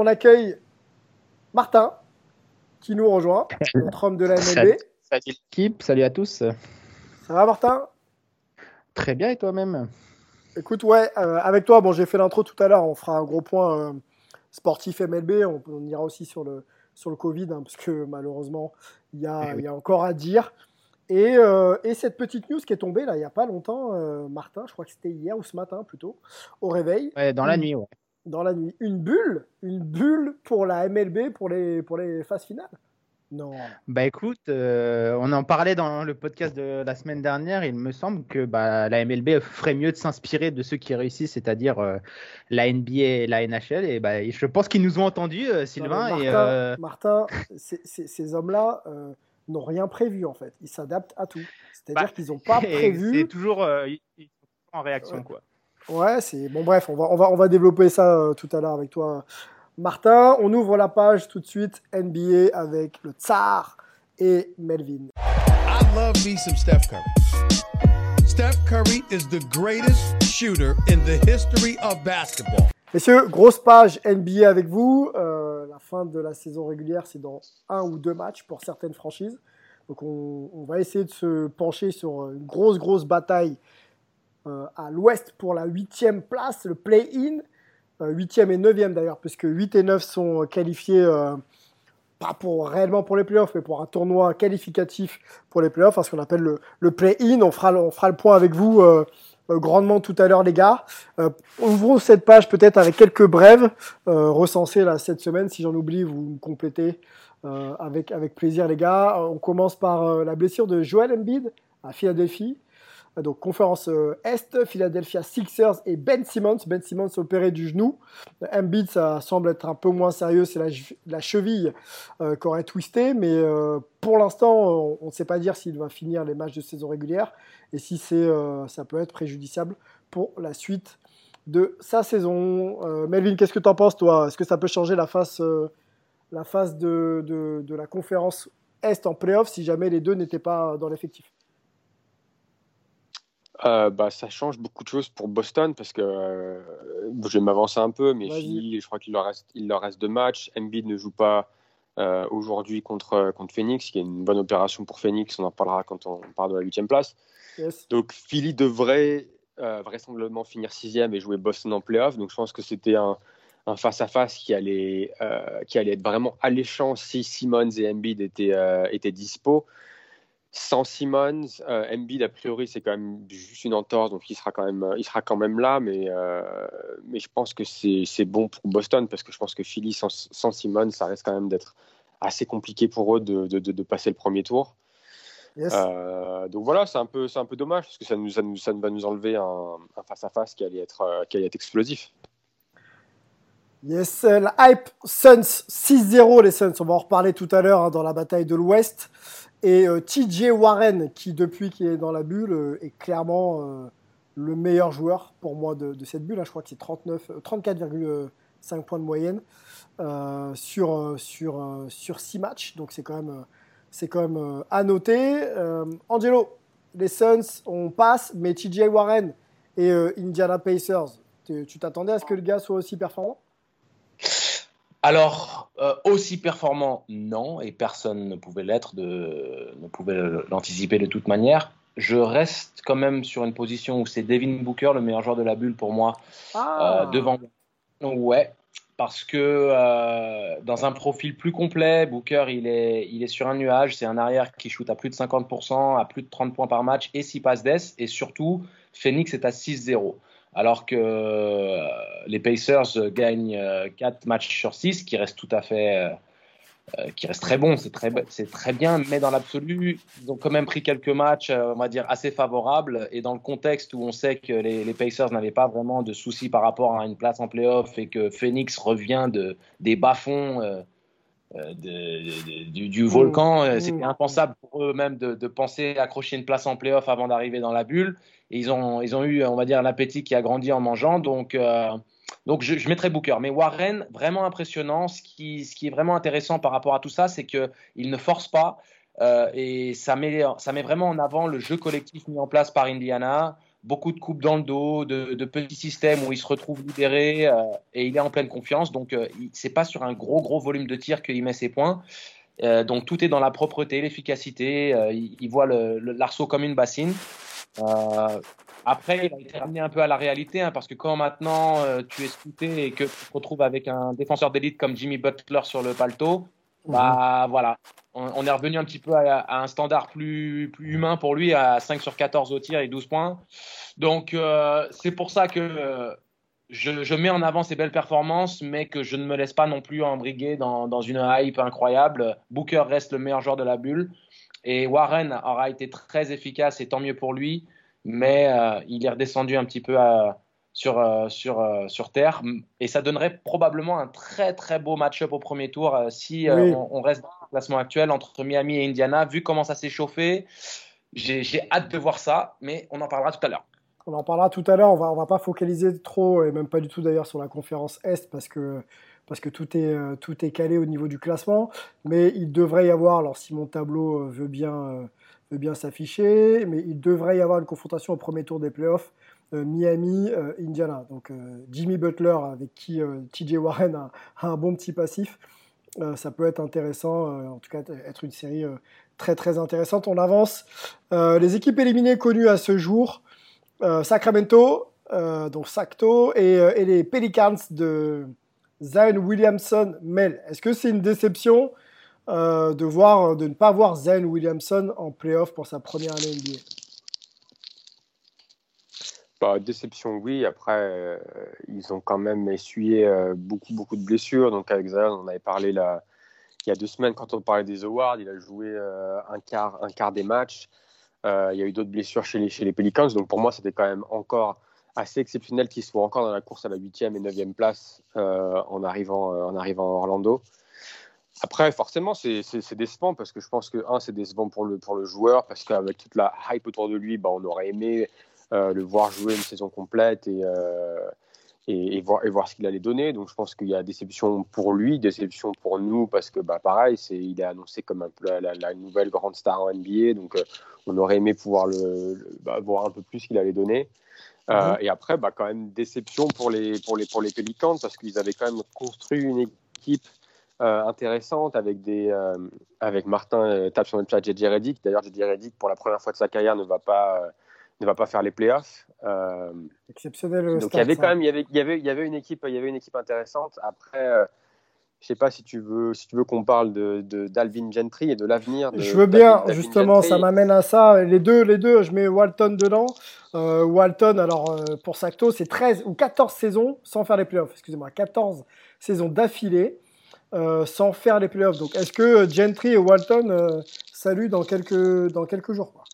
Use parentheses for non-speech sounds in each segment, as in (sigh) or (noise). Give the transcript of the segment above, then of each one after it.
On accueille Martin qui nous rejoint, notre homme de la MLB. Salut, salut l'équipe, salut à tous. Ça va Martin? Très bien et toi-même? Écoute, ouais, euh, avec toi, bon, j'ai fait l'intro tout à l'heure, on fera un gros point euh, sportif MLB, on, on ira aussi sur le, sur le Covid, hein, parce que malheureusement, il y a, y a encore à dire. Et, euh, et cette petite news qui est tombée là, il n'y a pas longtemps, euh, Martin, je crois que c'était hier ou ce matin plutôt, au réveil. Ouais, dans la nuit, ouais. Dans la nuit. Une bulle Une bulle pour la MLB pour les, pour les phases finales Non. Bah écoute, euh, on en parlait dans le podcast de la semaine dernière. Il me semble que bah, la MLB ferait mieux de s'inspirer de ceux qui réussissent, c'est-à-dire euh, la NBA et la NHL. Et bah, je pense qu'ils nous ont entendus, euh, Sylvain. Non, et, Martin, Martin, ces hommes-là n'ont rien prévu en fait. Ils s'adaptent à tout. C'est-à-dire bah, qu'ils n'ont pas (laughs) prévu. C'est toujours ils ils sont toujours en réaction, quoi. Ouais, c'est bon. Bref, on va, on va, on va développer ça euh, tout à l'heure avec toi, Martin. On ouvre la page tout de suite NBA avec le Tsar et Melvin. I love me some Steph Curry. Steph Curry is the greatest shooter in the history of basketball. Messieurs, grosse page NBA avec vous. Euh, la fin de la saison régulière, c'est dans un ou deux matchs pour certaines franchises. Donc on, on va essayer de se pencher sur une grosse, grosse bataille à l'ouest pour la huitième place, le play-in. Euh, Huitième et neuvième d'ailleurs, puisque 8 et 9 sont qualifiés, euh, pas pour, réellement pour les playoffs, mais pour un tournoi qualificatif pour les playoffs, ce qu'on appelle le, le play-in. On fera, on fera le point avec vous euh, euh, grandement tout à l'heure, les gars. Euh, ouvrons cette page peut-être avec quelques brèves euh, recensées là, cette semaine. Si j'en oublie, vous me complétez euh, avec, avec plaisir, les gars. Euh, on commence par euh, la blessure de Joel Embiid à Philadelphie. Donc, conférence euh, Est, Philadelphia Sixers et Ben Simmons. Ben Simmons opéré du genou. Embiid, ça semble être un peu moins sérieux. C'est la, cheville euh, qui aurait twisté. Mais euh, pour l'instant, on ne sait pas dire s'il va finir les matchs de saison régulière et si euh, ça peut être préjudiciable pour la suite de sa saison. Melvin, qu'est-ce que tu en penses, toi? Est-ce que ça peut changer la face, la face de, de, de la conférence Est en playoff si jamais les deux n'étaient pas dans l'effectif? Euh, bah, ça change beaucoup de choses pour Boston parce que euh, je vais m'avancer un peu, mais. Philly, je crois qu'il leur reste, il leur reste deux matchs. Embiid ne joue pas euh, aujourd'hui contre, contre Phoenix, qui est une bonne opération pour Phoenix. On en parlera quand on parle de la huitième place. Yes. Donc Philly devrait vraisemblablement finir sixième et jouer Boston en playoff. Donc je pense que c'était un, un face-à-face qui allait, qui allait être vraiment alléchant si Simmons et Embiid étaient, étaient dispo. Sans Simmons, euh, Embiid a priori c'est quand même juste une entorse, donc il sera quand même, il sera quand même là, mais, euh, mais je pense que c'est bon pour Boston parce que je pense que Philly sans, sans Simmons, ça risque quand même d'être assez compliqué pour eux de, de, de- de passer le premier tour. Yes. Euh, donc voilà, c'est un peu, c'est un peu dommage parce que ça nous, ça nous, ça va nous enlever un, un face-à-face qui allait être, euh, qui allait être explosif. Yes, euh, la hype Suns 6-0 les Suns, on va en reparler tout à l'heure hein, dans la bataille de l'Ouest. Et euh, TJ Warren, qui depuis qu'il est dans la bulle, euh, est clairement euh, le meilleur joueur pour moi de, cette bulle. hein. Je crois que c'est 39, euh, 34,5 points de moyenne sur, euh, sur, euh, sur 6 matchs. Donc c'est quand même, à noter. Angelo, les Suns, on passe, mais TJ Warren et Indiana Pacers, tu t'attendais à ce que le gars soit aussi performant? Alors, euh, aussi performant, non, et personne ne pouvait l'être, de, ne pouvait l'anticiper de toute manière. Je reste quand même sur une position où c'est Devin Booker, le meilleur joueur de la bulle pour moi, Ah, euh, devant. Ouais, parce que euh, dans un profil plus complet, Booker il est, il est sur un nuage. C'est un arrière qui shoot à plus de 50%, à plus de 30 points par match et 6 passes d'ess. Et surtout, Phoenix est à 6-0. Alors que euh, les Pacers gagnent 4 matchs sur 6, qui reste tout à fait euh, qui reste très bon, c'est très, c'est très bien, mais dans l'absolu, ils ont quand même pris quelques matchs, euh, on va dire, assez favorables. Et dans le contexte où on sait que les, les Pacers n'avaient pas vraiment de soucis par rapport à une place en playoff et que Phoenix revient de, des bas-fonds euh, de, du, du, volcan, mmh. c'était impensable pour eux même de, de, penser accrocher une place en playoff avant d'arriver dans la bulle. Et ils ont, ils ont eu, on va dire, l'appétit qui a grandi en mangeant. Donc, donc je, je, mettrais Booker. Mais Warren, vraiment impressionnant. Ce qui, ce qui est vraiment intéressant par rapport à tout ça, c'est qu'il ne force pas. Euh, et ça met, ça met vraiment en avant le jeu collectif mis en place par Indiana. Beaucoup de coupes dans le dos, de, petits systèmes où il se retrouve libéré euh, et il est en pleine confiance. Donc euh, c'est pas sur un gros gros volume de tir qu'il met ses points. Euh, donc tout est dans la propreté, l'efficacité. Euh, il, voit l'arceau comme une bassine. Après, il a été ramené un peu à la réalité, hein, parce que quand maintenant tu es scouté et que tu te retrouves avec un défenseur d'élite comme Jimmy Butler sur le mmh. bah voilà, on, on, est revenu un petit peu à, à, un standard plus, plus humain pour lui, à 5 sur 14 au tir et 12 points. Donc euh, c'est pour ça que euh, je, je, mets en avant ses belles performances, mais que je ne me laisse pas non plus embriguer dans, dans une hype incroyable. Booker reste le meilleur joueur de la bulle. Et Warren aura été très efficace et tant mieux pour lui mais euh, il est redescendu un petit peu à, sur, euh, sur, euh, sur terre. Et ça donnerait probablement un très très beau match-up au premier tour si oui. on, on, reste dans le classement actuel entre Miami et Indiana. Vu comment ça s'est chauffé, j'ai hâte de voir ça, mais on en parlera tout à l'heure. On en parlera tout à l'heure. On va, on va pas focaliser trop, et même pas du tout d'ailleurs sur la conférence Est, parce que, parce que tout, est, tout est calé au niveau du classement. Mais il devrait y avoir, alors si mon tableau veut bien veut bien s'afficher, mais il devrait y avoir une confrontation au premier tour des playoffs. Euh, Miami, euh, Indiana. Donc euh, Jimmy Butler, avec qui TJ Warren a, un bon petit passif, ça peut être intéressant, en tout cas être une série très très intéressante. On avance. les équipes éliminées connues à ce jour, Sacramento, donc Sacto, et, les Pelicans de Zion Williamson Mel. Est-ce que c'est une déception de, voir, de ne pas voir Zen Williamson en playoff pour sa première année NBA bah, Déception, oui. Après, euh, ils ont quand même essuyé euh, beaucoup, beaucoup de blessures. Donc, avec Zion, on avait parlé là, il y a deux semaines quand on parlait des awards. Il a joué euh, un, quart, un quart des matchs. il y a eu d'autres blessures chez les, chez les Pelicans. Donc, pour moi, c'était quand même encore assez exceptionnel qu'il soit encore dans la course à la 8e et 9e place en, arrivant, en arrivant à Orlando. Après, forcément, c'est décevant parce que je pense que, un, c'est décevant pour le, pour le joueur parce qu'avec toute la hype autour de lui, bah, on aurait aimé le voir jouer une saison complète et, euh, et, et, voir, et voir ce qu'il allait donner. Donc, je pense qu'il y a déception pour lui, déception pour nous parce que, bah, pareil, il est annoncé comme un peu la, la, la, nouvelle grande star en NBA. Donc, euh, on aurait aimé pouvoir le, le bah, voir un peu plus ce qu'il allait donner. Euh, -hmm. et après, bah, quand même, déception pour les, pour les, pour les Pélicans parce qu'ils avaient quand même construit une équipe euh, intéressante avec, des, euh, avec Martin euh, tape sur le chat JJ Reddick. D'ailleurs, JJ Reddick, pour la première fois de sa carrière, ne va pas, ne va pas faire les playoffs. Exceptionnel. Donc, il y avait quand même il y avait, il y avait, il y avait une équipe, il y avait une équipe intéressante. Après, je sais pas si tu veux, si tu veux qu'on parle de, d'Alvin Gentry et de l'avenir. je veux bien, justement, Gentry. ça m'amène à ça. Les deux, les deux, je mets Walton dedans. Euh, Walton, alors euh, pour Sacto, c'est 13 ou 14 saisons sans faire les playoffs. Excusez-moi, 14 saisons d'affilée. Euh, sans faire les playoffs. Donc, est-ce que Gentry et Walton euh, saluent dans quelques, dans quelques jours quoi?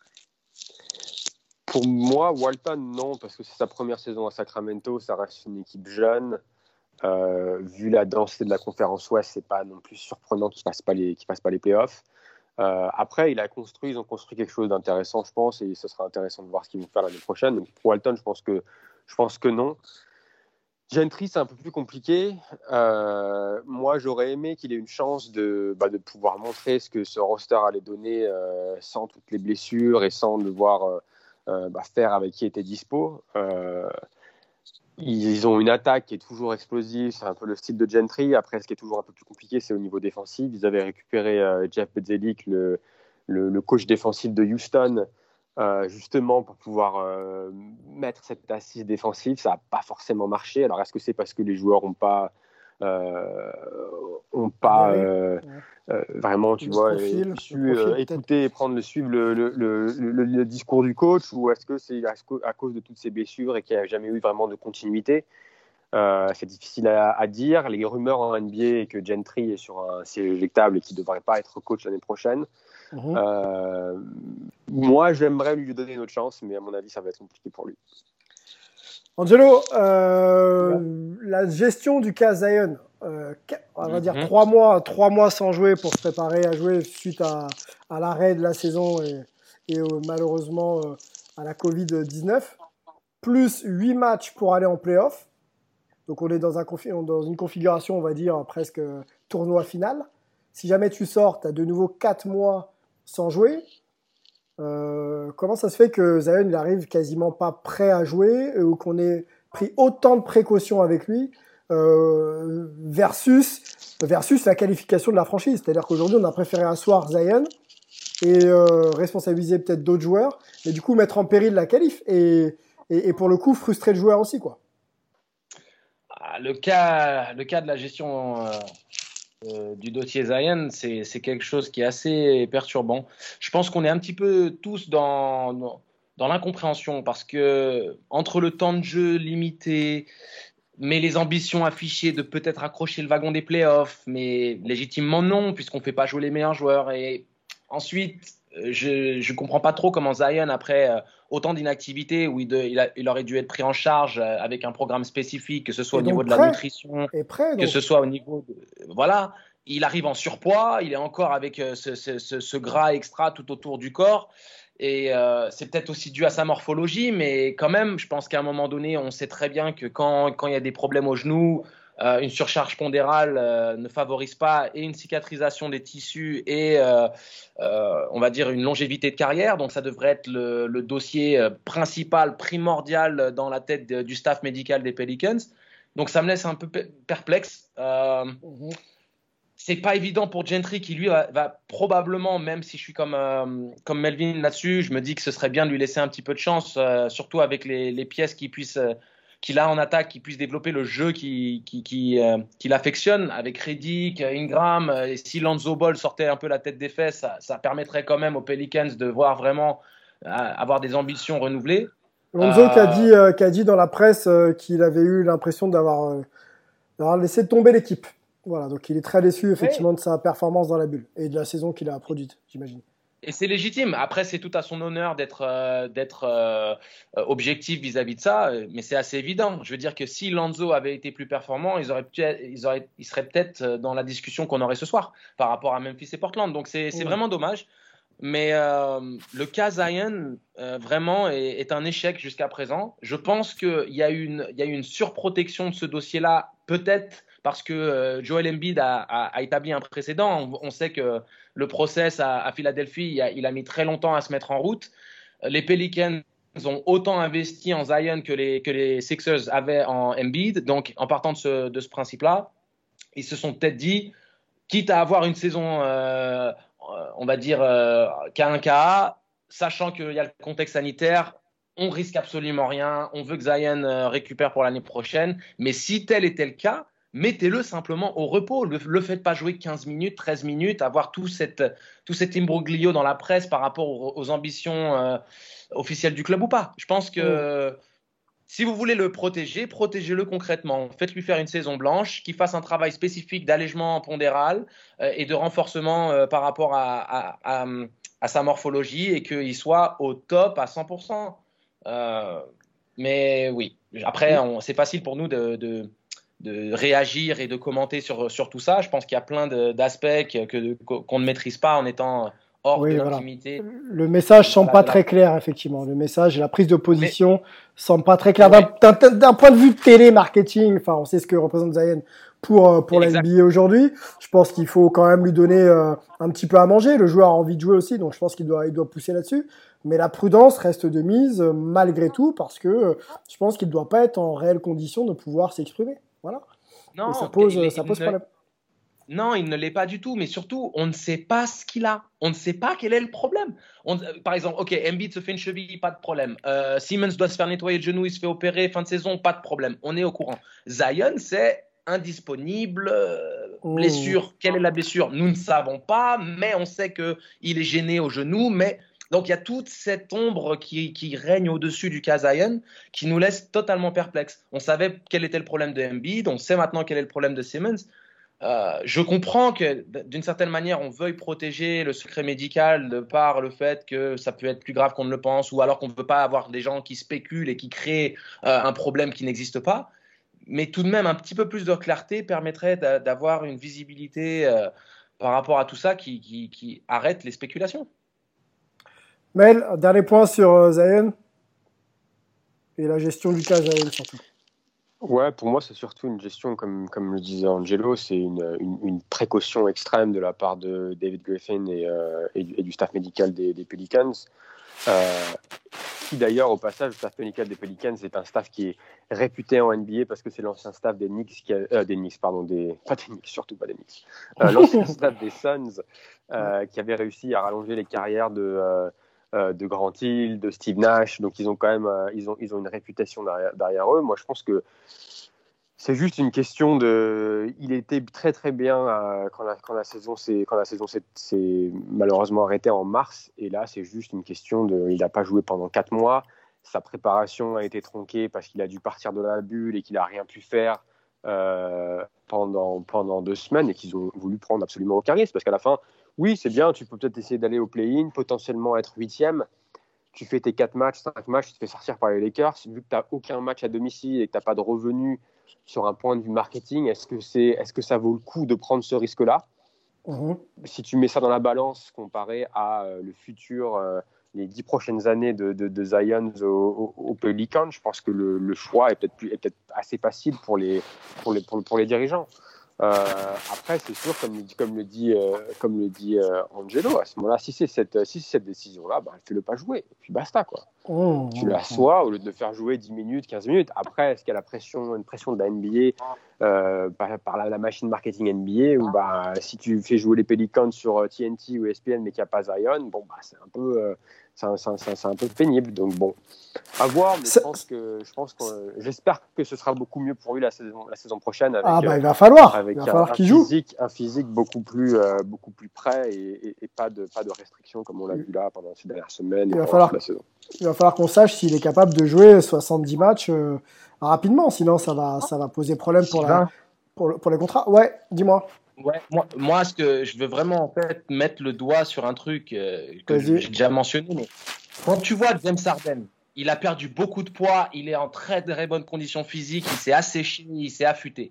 Pour moi, Walton, non, parce que c'est sa première saison à Sacramento. Ça reste une équipe jeune. Euh, vu la densité de la conférence Ouest, c'est pas non plus surprenant qu'il passe pas les, qu'il passe pas les playoffs. Euh, après, il a construit, ils ont construit quelque chose d'intéressant, je pense, et ce sera intéressant de voir ce qu'ils vont faire l'année prochaine. Donc, pour Walton, je pense que, je pense que non. Gentry, c'est un peu plus compliqué. Euh, moi, j'aurais aimé qu'il ait une chance de, bah, de, pouvoir montrer ce que ce roster allait donner euh, sans toutes les blessures et sans devoir bah, faire avec qui était dispo. Euh, ils ont une attaque qui est toujours explosive, c'est un peu le style de Gentry. Après, ce qui est toujours un peu plus compliqué, c'est au niveau défensif. Ils avaient récupéré euh, Jeff Bezelic, le, le, coach défensif de Houston, euh, justement pour pouvoir euh, mettre cette assise défensive. Ça n'a pas forcément marché. Alors est-ce que c'est parce que les joueurs n'ont pas ont pas vraiment, tu vois, su écouter et prendre le suivre le, le, le, le, discours du coach ou est-ce que c'est à, cause de toutes ces blessures et qu'il n'y a jamais eu vraiment de continuité? C'est difficile à, dire. Les rumeurs en NBA et que Gentry est sur un siège éjectable et qu'il ne devrait pas être coach l'année prochaine. Mhm. Euh, moi, j'aimerais lui donner une autre chance, mais à mon avis, ça va être compliqué pour lui. Angelo, euh, la gestion du cas Zion, euh, on va dire mhm. trois mois, trois mois sans jouer pour se préparer à jouer suite à, l'arrêt de la saison et, et malheureusement à la Covid-19, plus huit matchs pour aller en playoff. Donc on est dans, un, dans une configuration, on va dire, presque tournoi final. Si jamais tu sors, tu as de nouveau quatre mois sans jouer. Euh, comment ça se fait que Zion il arrive quasiment pas prêt à jouer euh, ou qu'on ait pris autant de précautions avec lui euh, versus, versus la qualification de la franchise? C'est-à-dire qu'aujourd'hui, on a préféré asseoir Zion et responsabiliser peut-être d'autres joueurs, mais du coup mettre en péril la qualif et, et, pour le coup frustrer le joueur aussi. quoi. Ah, le, cas, le cas de la gestion euh, du dossier Zion, c'est quelque chose qui est assez perturbant. Je pense qu'on est un petit peu tous dans, dans, l'incompréhension parce que entre le temps de jeu limité, mais les ambitions affichées de peut-être accrocher le wagon des playoffs, mais légitimement non, puisqu'on ne fait pas jouer les meilleurs joueurs. Et ensuite, je ne comprends pas trop comment Zion, après euh, autant d'inactivité, où il, il, aurait dû être pris en charge avec un programme spécifique, que ce soit au niveau de la nutrition, que ce soit au niveau de, voilà, il arrive en surpoids, il est encore avec euh, ce, gras extra tout autour du corps. Et euh, c'est peut-être aussi dû à sa morphologie, mais quand même, je pense qu'à un moment donné, on sait très bien que quand, quand il y a des problèmes au genou, euh, une surcharge pondérale ne favorise pas et une cicatrisation des tissus et on va dire une longévité de carrière. Donc ça devrait être le, dossier principal, primordial dans la tête du staff médical des Pelicans. Donc ça me laisse un peu perplexe. Mhm c'est pas évident pour Gentry qui lui va, probablement, même si je suis comme, euh, comme Melvin là-dessus, je me dis que ce serait bien de lui laisser un petit peu de chance, euh, surtout avec les, pièces qu'il puisse euh, qu'il a en attaque, qu'il puisse développer le jeu qu'il qui, qui, qui affectionne avec Reddick, Ingram. et si Lonzo Ball sortait un peu la tête des fesses, ça, permettrait quand même aux Pelicans de voir vraiment avoir des ambitions renouvelées. Lonzo qui, a dit, qui a dit dans la presse qu'il avait eu l'impression d'avoir laissé tomber l'équipe. Voilà, donc il est très déçu effectivement de sa performance dans la bulle et de la saison qu'il a produite, j'imagine. Et c'est légitime. Après, c'est tout à son honneur d'être euh, d'être euh, objectif vis-à-vis de ça, mais c'est assez évident. Je veux dire que si Lanzo avait été plus performant, ils auraient, ils auraient, ils seraient peut-être dans la discussion qu'on aurait ce soir par rapport à Memphis et Portland. Donc c'est vraiment dommage. Mais euh, le cas Zion, vraiment, est, est, un échec jusqu'à présent. Je pense qu'il y, a une, il y a une surprotection de ce dossier-là, peut-être parce que euh, Joel Embiid a, établi un précédent. On, sait que le process à, Philadelphie, il a, mis très longtemps à se mettre en route. Les Pelicans ont autant investi en Zion que les, Sixers avaient en Embiid. Donc, en partant de ce, principe-là, ils se sont peut-être dit, quitte à avoir une saison, euh, on va dire, euh, K1KA, sachant qu'il y a le contexte sanitaire, on risque absolument rien, on veut que Zion récupère pour l'année prochaine. Mais si tel était le cas, mettez-le simplement au repos. Le, le faites pas jouer 15 minutes, 13 minutes, avoir tout, cette, tout cet imbroglio dans la presse par rapport aux, ambitions euh, officielles du club ou pas. Je pense que si vous voulez le protéger, protégez-le concrètement. Faites-lui faire une saison blanche, qu'il fasse un travail spécifique d'allègement pondéral euh, et de renforcement euh, par rapport à, à, sa morphologie et qu'il soit au top à 100%. mais oui, après, c'est facile pour nous de de réagir et de commenter sur, sur tout ça. Je pense qu'il y a plein d'aspects qu'on ne maîtrise pas en étant hors de l'intimité. Le message semble pas très clair, effectivement. Le message et la prise de position ne semble pas très clair. D'un point de vue de télé, marketing, enfin, on sait ce que représente Zayn pour, euh, pour la NBA aujourd'hui. Je pense qu'il faut quand même lui donner euh, un petit peu à manger. Le joueur a envie de jouer aussi, donc je pense qu'il doit, il doit pousser là-dessus. Mais la prudence reste de mise malgré tout parce que je pense qu'il ne doit pas être en réelle condition de pouvoir s'exprimer. Voilà. Non, ça pose, ça pose problème. Non, il ne l'est pas du tout, mais surtout, on ne sait pas ce qu'il a. On ne sait pas quel est le problème. On, par exemple, ok, Embiid se fait une cheville, pas de problème. Euh, Simmons doit se faire nettoyer le genou, il se fait opérer, fin de saison, pas de problème. On est au courant. Zion, c'est indisponible, euh, Oh. blessure. Quelle est la blessure? Nous ne savons pas, mais on sait qu'il est gêné au genou. Mais donc il y a toute cette ombre qui, règne au-dessus du cas Zion qui nous laisse totalement perplexes. On savait quel était le problème de Embiid, on sait maintenant quel est le problème de Simmons. Euh, je comprends que d'une certaine manière, on veuille protéger le secret médical de par le fait que ça peut être plus grave qu'on ne le pense, ou alors qu'on ne veut pas avoir des gens qui spéculent et qui créent euh, un problème qui n'existe pas. Mais tout de même, un petit peu plus de clarté permettrait d'a- d'avoir une visibilité euh, par rapport à tout ça qui arrête les spéculations. Mel, dernier point sur euh, Zion et la gestion du cas Zion surtout. Ouais, pour moi, c'est surtout une gestion, comme, comme le disait Angelo, c'est une, une, une précaution extrême de la part de David Griffin et, euh, et, du, et du staff médical des, des Pelicans. Euh, qui d'ailleurs, au passage, le staff médical des Pelicans est un staff qui est réputé en NBA parce que c'est l'ancien staff des Knicks, qui a- euh, des Knicks, pardon, des, pas des Knicks, surtout pas des Knicks, l'ancien (laughs) staff des Suns qui avait réussi à rallonger les carrières de, de Grant Hill, de Steve Nash, donc ils ont quand même, euh, ils ont, ils ont une réputation derrière, eux. Moi, je pense que c'est juste une question de. Il était très très bien euh, quand, la, quand la saison s'est malheureusement arrêtée en mars. Et là, c'est juste une question de. Il n'a pas joué pendant quatre mois. Sa préparation a été tronquée parce qu'il a dû partir de la bulle et qu'il n'a rien pu faire euh, pendant pendant deux semaines et qu'ils ont voulu prendre absolument aucun risque parce qu'à la fin, oui, c'est bien. Tu peux peut-être essayer d'aller au play-in, potentiellement être huitième tu fais tes 4 matchs, 5 matchs, tu te fais sortir par les Lakers. Vu que tu n'as aucun match à domicile et que tu n'as pas de revenus sur un point de vue marketing, est-ce que, c'est, est-ce que ça vaut le coup de prendre ce risque-là? Mhm. Si tu mets ça dans la balance comparé à euh, le futur, euh, les 10 prochaines années de, de, de Zion au, au, au Pelicans, je pense que le, le choix est peut-être, plus, est peut-être assez facile pour les, pour les, pour, pour les dirigeants. Euh, après, c'est sûr, comme, le dit- comme le dit, euh, comme le dit euh, Angelo, à ce moment-là, si c'est cette, si cette décision-là, bah, fais-le pas jouer, et puis basta. Quoi. Mhm. Tu l'assois au lieu de le faire jouer 10 minutes, 15 minutes. Après, est-ce qu'il y a la pression, une pression de la NBA euh, par, par la, la machine marketing NBA ou bah, si tu fais jouer les Pelicans sur TNT ou ESPN mais qu'il n'y a pas Zion, bon, bah, c'est un peu. euh, c'est un, peu pénible, donc bon, à voir. Mais Ça- je pense que, je pense que, euh, j'espère que ce sera beaucoup mieux pour lui la saison, la saison prochaine avec, Ah bah euh, il va falloir, avec il va un, falloir qu'il joue. physique, un physique beaucoup plus, euh, beaucoup plus prêt et, et- et pas de, pas de restrictions comme on l'a vu là pendant ces dernières semaines. Il va falloir- toute la saison. Il va falloir qu'on sache s'il est capable de jouer 70 matchs euh, rapidement, sinon ça va, ça va poser problème pour, la, Sylvain pour, le- pour les contrats. Ouais, dis-moi. Ouais, moi, moi, ce que je veux vraiment en fait mettre le doigt sur un truc euh, que j'ai déjà mentionné, mais quand tu vois James Harden, il a perdu beaucoup de poids, il est en très très bonne condition physique, il s'est asséché, il s'est affûté.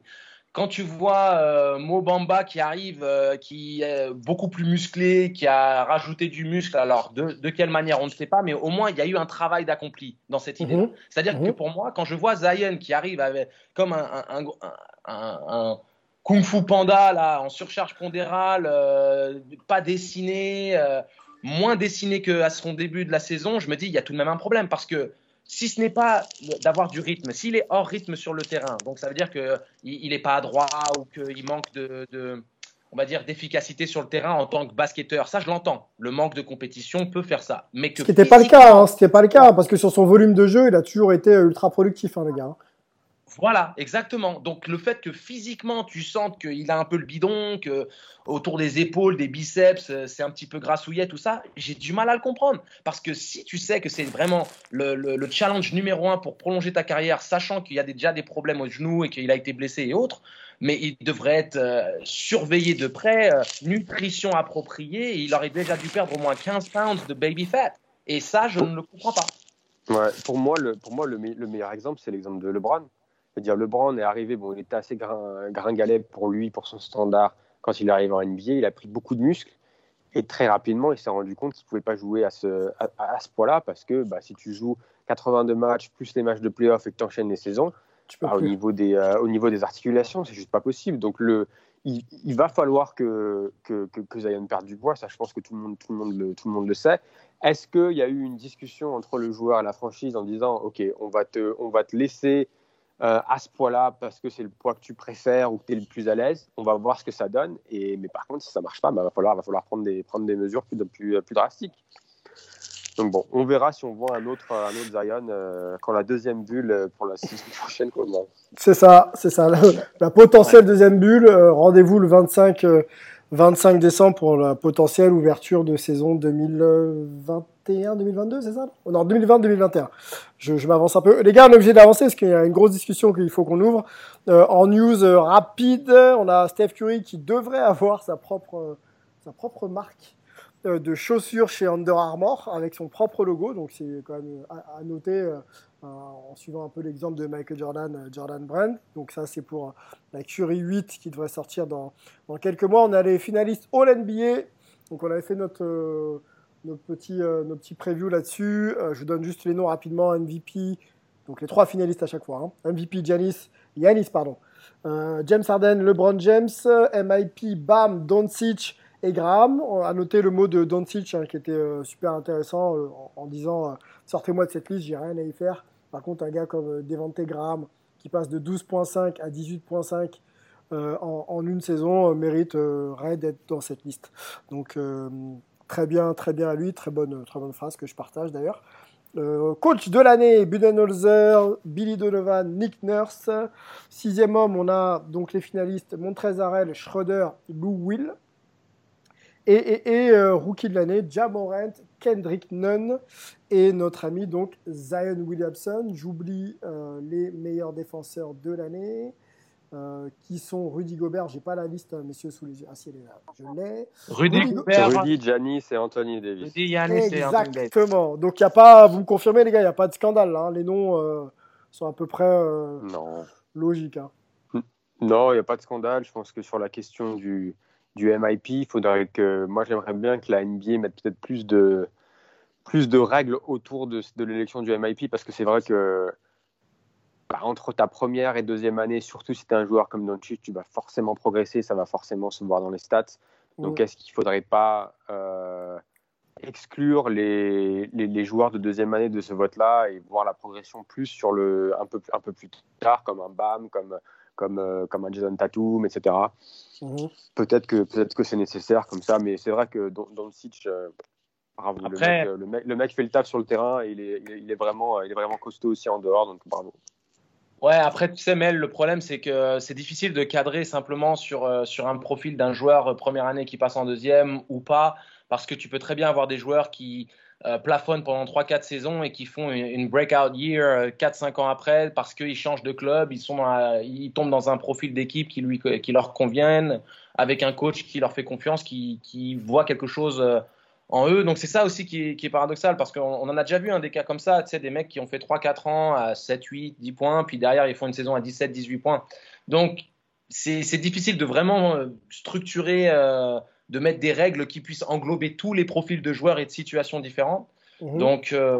Quand tu vois euh, Mo Bamba qui arrive, euh, qui est beaucoup plus musclé, qui a rajouté du muscle, alors de, de quelle manière on ne sait pas, mais au moins il y a eu un travail d'accompli dans cette idée. Mhm. C'est-à-dire Mhm. que pour moi, quand je vois Zion qui arrive avec, comme un, un, un, un- un Kung Fu Panda là, en surcharge pondérale, euh, pas dessiné, euh, moins dessiné qu'à son début de la saison, je me dis il y a tout de même un problème parce que si ce n'est pas d'avoir du rythme, s'il est hors rythme sur le terrain, donc ça veut dire qu'il il n'est pas adroit ou qu'il manque de, de- on va dire, d'efficacité sur le terrain en tant que basketteur. Ça, je l'entends. Le manque de compétition peut faire ça. Mais que Ce qui n'était pas le cas, hein, c'était pas le cas, parce que sur son volume de jeu, il a toujours été ultra productif, hein, le gars. Voilà, exactement. Donc le fait que physiquement tu sentes qu'il a un peu le bidon, que autour des épaules, des biceps, euh, c'est un petit peu grassouillet, tout ça, j'ai du mal à le comprendre. Parce que si tu sais que c'est vraiment le, le- le challenge numéro un pour prolonger ta carrière, sachant qu'il y a des- déjà des problèmes au genou et qu'il a été blessé et autres, mais il devrait être euh, surveillé de près, euh, nutrition appropriée, et il aurait déjà dû perdre au moins 15 pounds de baby fat. Et ça, je ne le comprends pas. Ouais, pour moi, le, pour moi le, me- le meilleur exemple, c'est l'exemple de LeBron. C'est-à-dire, LeBron est arrivé, bon, il était assez grin, gringalet pour lui, pour son standard. Quand il est arrivé en NBA, il a pris beaucoup de muscles. Et très rapidement, il s'est rendu compte qu'il ne pouvait pas jouer à ce, à, à ce poids-là parce que bah, si tu joues 82 matchs plus les matchs de playoff et que tu enchaînes les saisons, Tu peux bah, au, niveau des, euh, au niveau des articulations, c'est juste pas possible. Donc, le, il, il va falloir que, que, que, que Zion perde du poids. Ça, je pense que tout le monde, tout le monde, le, tout le, monde le sait. Est-ce qu'il y a eu une discussion entre le joueur et la franchise en disant Ok, on va te, on va te laisser euh, à ce poids-là parce que c'est le poids que tu préfères ou que tu es le plus à l'aise On va voir ce que ça donne. Et, mais par contre, si ça marche pas, il va, falloir, prendre des, mesures plus, drastiques. Donc bon, on verra si on voit un autre, un Zion euh, quand la deuxième bulle euh, pour la saison (laughs) prochaine. C'est ça, c'est ça. La, potentielle deuxième bulle. Rendez-vous le 25, euh, 25 décembre pour la potentielle ouverture de saison 2021-2022, c'est ça? Oh Non, 2020-2021. Je, m'avance un peu. Les gars, on est obligé d'avancer parce qu'il y a une grosse discussion qu'il faut qu'on ouvre. Euh, en news euh, rapide, on a Steph Curry qui devrait avoir sa propre, sa propre marque euh, de chaussures chez Under Armour avec son propre logo. Donc c'est quand même à, noter en suivant un peu l'exemple de Michael Jordan, Jordan Brand. Donc ça c'est pour la Curry 8 qui devrait sortir dans, dans quelques mois. On a les finalistes All NBA. Donc on avait fait notre, notre petit, euh, là-dessus. Euh, je donne juste les noms rapidement. MVP, donc les trois finalistes à chaque fois. hein. MVP Giannis, Yanis, pardon. Euh, James Harden, LeBron James, MIP, Bam, Doncic et Graham. On a noté le mot de Doncic hein, qui était euh, super intéressant euh, en, disant euh, sortez-moi de cette liste, j'ai rien à y faire. Par contre, un gars comme euh, Devante Graham qui passe de 12.5 à 18.5 euh, en, une saison euh, mérite euh, d'être dans cette liste. Donc euh, très bien, très bien à lui, très bonne, phrase que je partage d'ailleurs. Euh, coach de l'année, Budenholzer, Billy Donovan, Nick Nurse. Sixième homme, on a donc les finalistes Montrez Harrell, Schroeder, Lou Will. Et euh, rookie de l'année, Jamorant, Kendrick Nunn et notre ami donc Zion Williamson. J'oublie euh, les meilleurs défenseurs de l'année. Euh, qui sont Rudy Gobert, j'ai pas la liste, hein, messieurs, sous les yeux. Ah, si, elle est là. Je l'ai. Rudy Rudy Gobert, Rudy, Giannis et Anthony Davis. Rudy, Giannis. Exactement. Donc, il y a pas, vous me confirmez, les gars, il n'y a pas de scandale. là, hein. Les noms euh, sont à peu près euh, Non. logiques. hein. Non, il n'y a pas de scandale. Je pense que sur la question du, du MIP, il faudrait que. Moi, j'aimerais bien que la NBA mette peut-être plus de, plus de règles autour de, de l'élection du MIP parce que c'est vrai que. Bah, entre ta première et deuxième année, surtout si tu es un joueur comme Doncic, tu vas forcément progresser, ça va forcément se voir dans les stats. Donc, est-ce qu'il ne faudrait pas euh, exclure les, les, les joueurs de deuxième année de ce vote-là et voir la progression plus sur le, un, peu, un peu plus tard, comme un BAM, comme, comme, euh, comme un Jason Tatum, etc. Mhm. Peut-être que, peut que c'est nécessaire comme ça, mais c'est vrai que Doncic, euh, bravo, le, mec, le, mec, le mec fait le taf sur le terrain et il est, il est, il est vraiment, il est vraiment costaud aussi en dehors, donc bravo. Ouais, après, tu sais, Mel, le problème, c'est que c'est difficile de cadrer simplement sur, euh, sur un profil d'un joueur euh, première année qui passe en deuxième ou pas, parce que tu peux très bien avoir des joueurs qui euh, plafonnent pendant 3-4 saisons et qui font une, breakout year euh, 4-5 ans après parce qu'ils changent de club, ils, sont ils tombent dans un profil d'équipe qui, qui leur convienne, avec un coach qui leur fait confiance, qui, qui voit quelque chose. En eux. Donc c'est ça aussi qui est, qui est paradoxal parce qu'on on en a déjà vu un des cas comme ça, tu sais, des mecs qui ont fait 3-4 ans à 7, 8, 10 points, puis derrière ils font une saison à 17, 18 points. Donc c'est difficile de vraiment euh, structurer, euh, de mettre des règles qui puissent englober tous les profils de joueurs et de situations différentes. Mhm. Donc euh,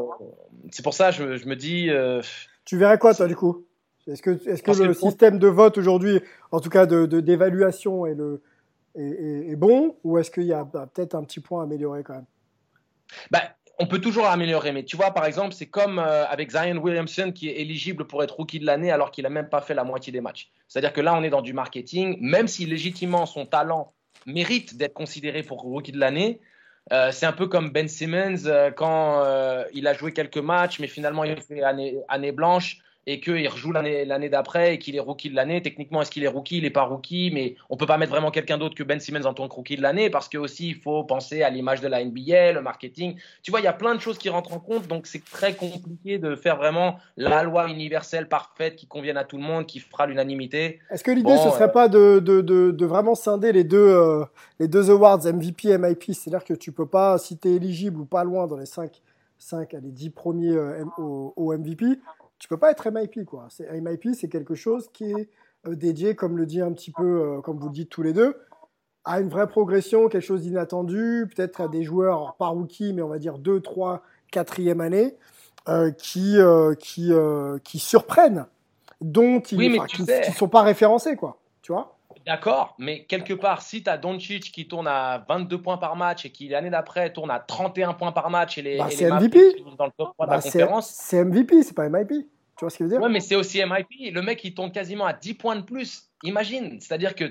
c'est pour ça je, je me dis, euh, Tu verrais quoi, toi, du coup? Est-ce que, que Parce que le système de vote aujourd'hui, en tout cas de, de- d'évaluation, est, le, est, bon Ou est-ce qu'il y a bah, peut-être un petit point à améliorer quand même? Bah, on peut toujours améliorer, mais tu vois, par exemple, c'est comme euh, avec Zion Williamson qui est éligible pour être rookie de l'année alors qu'il n'a même pas fait la moitié des matchs. C'est-à-dire que là, on est dans du marketing, même si légitimement son talent mérite d'être considéré pour rookie de l'année. euh, c'est un peu comme Ben Simmons euh, quand il a joué quelques matchs, mais finalement il fait année blanche et qu'il rejoue l'année l'année d'après et qu'il est rookie de l'année. Techniquement, est-ce qu'il est rookie? Il n'est pas rookie, mais on peut pas mettre vraiment quelqu'un d'autre que Ben Simmons en tant que rookie de l'année parce que aussi il faut penser à l'image de la NBA, le marketing. Tu vois, il y a plein de choses qui rentrent en compte, donc c'est très compliqué de faire vraiment la loi universelle parfaite qui convienne à tout le monde, qui fera l'unanimité. Est-ce que l'idée, Bon, ce serait euh, pas de, de, de, de vraiment scinder les deux, euh, les deux awards MVP MIP C'est-à-dire que tu peux pas, si tu es éligible ou pas loin dans les 5, 5 à les 10 premiers euh, au MVP, tu peux pas être MIP. Quoi. C'est, MIP, c'est quelque chose qui est euh, dédié, comme le dit un petit peu, euh, comme vous le dites tous les deux, à une vraie progression, quelque chose d'inattendu, peut-être à des joueurs, pas rookie, mais on va dire 2, 3, 4e année, euh, qui, euh, qui, qui surprennent, dont ils Oui, qui, sais- qui sont pas référencés, quoi. Tu vois? D'accord, mais quelque part, si tu as Doncic qui tourne à 22 points par match et qui l'année d'après tourne à 31 points par match et les, Bah, et les MVP. Mavericks sont dans le top 3 de Bah, la c'est, conférence, c'est MVP, c'est pas MIP. Tu vois ce que je veux dire Ouais, mais c'est aussi MIP. Le mec, il tourne quasiment à 10 points de plus. Imagine. C'est-à-dire que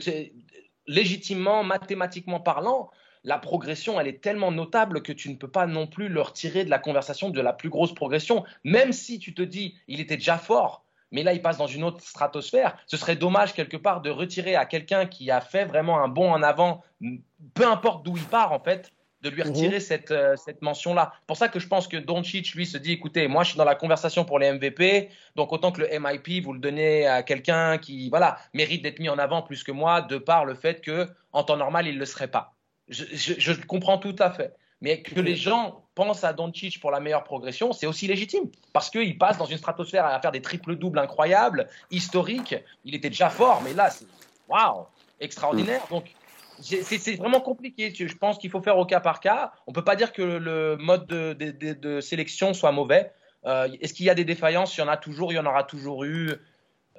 légitimement, mathématiquement parlant, la progression, elle est tellement notable que tu ne peux pas non plus leur tirer de la conversation de la plus grosse progression, même si tu te dis, il était déjà fort, mais là, il passe dans une autre stratosphère. Ce serait dommage, quelque part, de retirer à quelqu'un qui a fait vraiment un bond en avant, peu importe d'où il part, en fait, de lui retirer mhm. cette, euh, cette mention-là. C'est pour ça que je pense que Doncic, lui, se dit, écoutez, moi, je suis dans la conversation pour les MVP, donc autant que le MIP, vous le donnez à quelqu'un qui, voilà, mérite d'être mis en avant plus que moi, de par le fait que, en temps normal, il ne le serait pas. Je, je, je comprends tout à fait. Mais que les gens pensent à Doncic pour la meilleure progression, c'est aussi légitime. Parce qu'il passe dans une stratosphère à faire des triples-doubles incroyables, historiques. Il était déjà fort, mais là, c'est waouh, extraordinaire. Mm. Donc, c'est vraiment compliqué. Je pense qu'il faut faire au cas par cas. On ne peut pas dire que le mode de, de sélection soit mauvais. Euh, Est-ce qu'il y a des défaillances? Il y en a toujours, il y en aura toujours eu.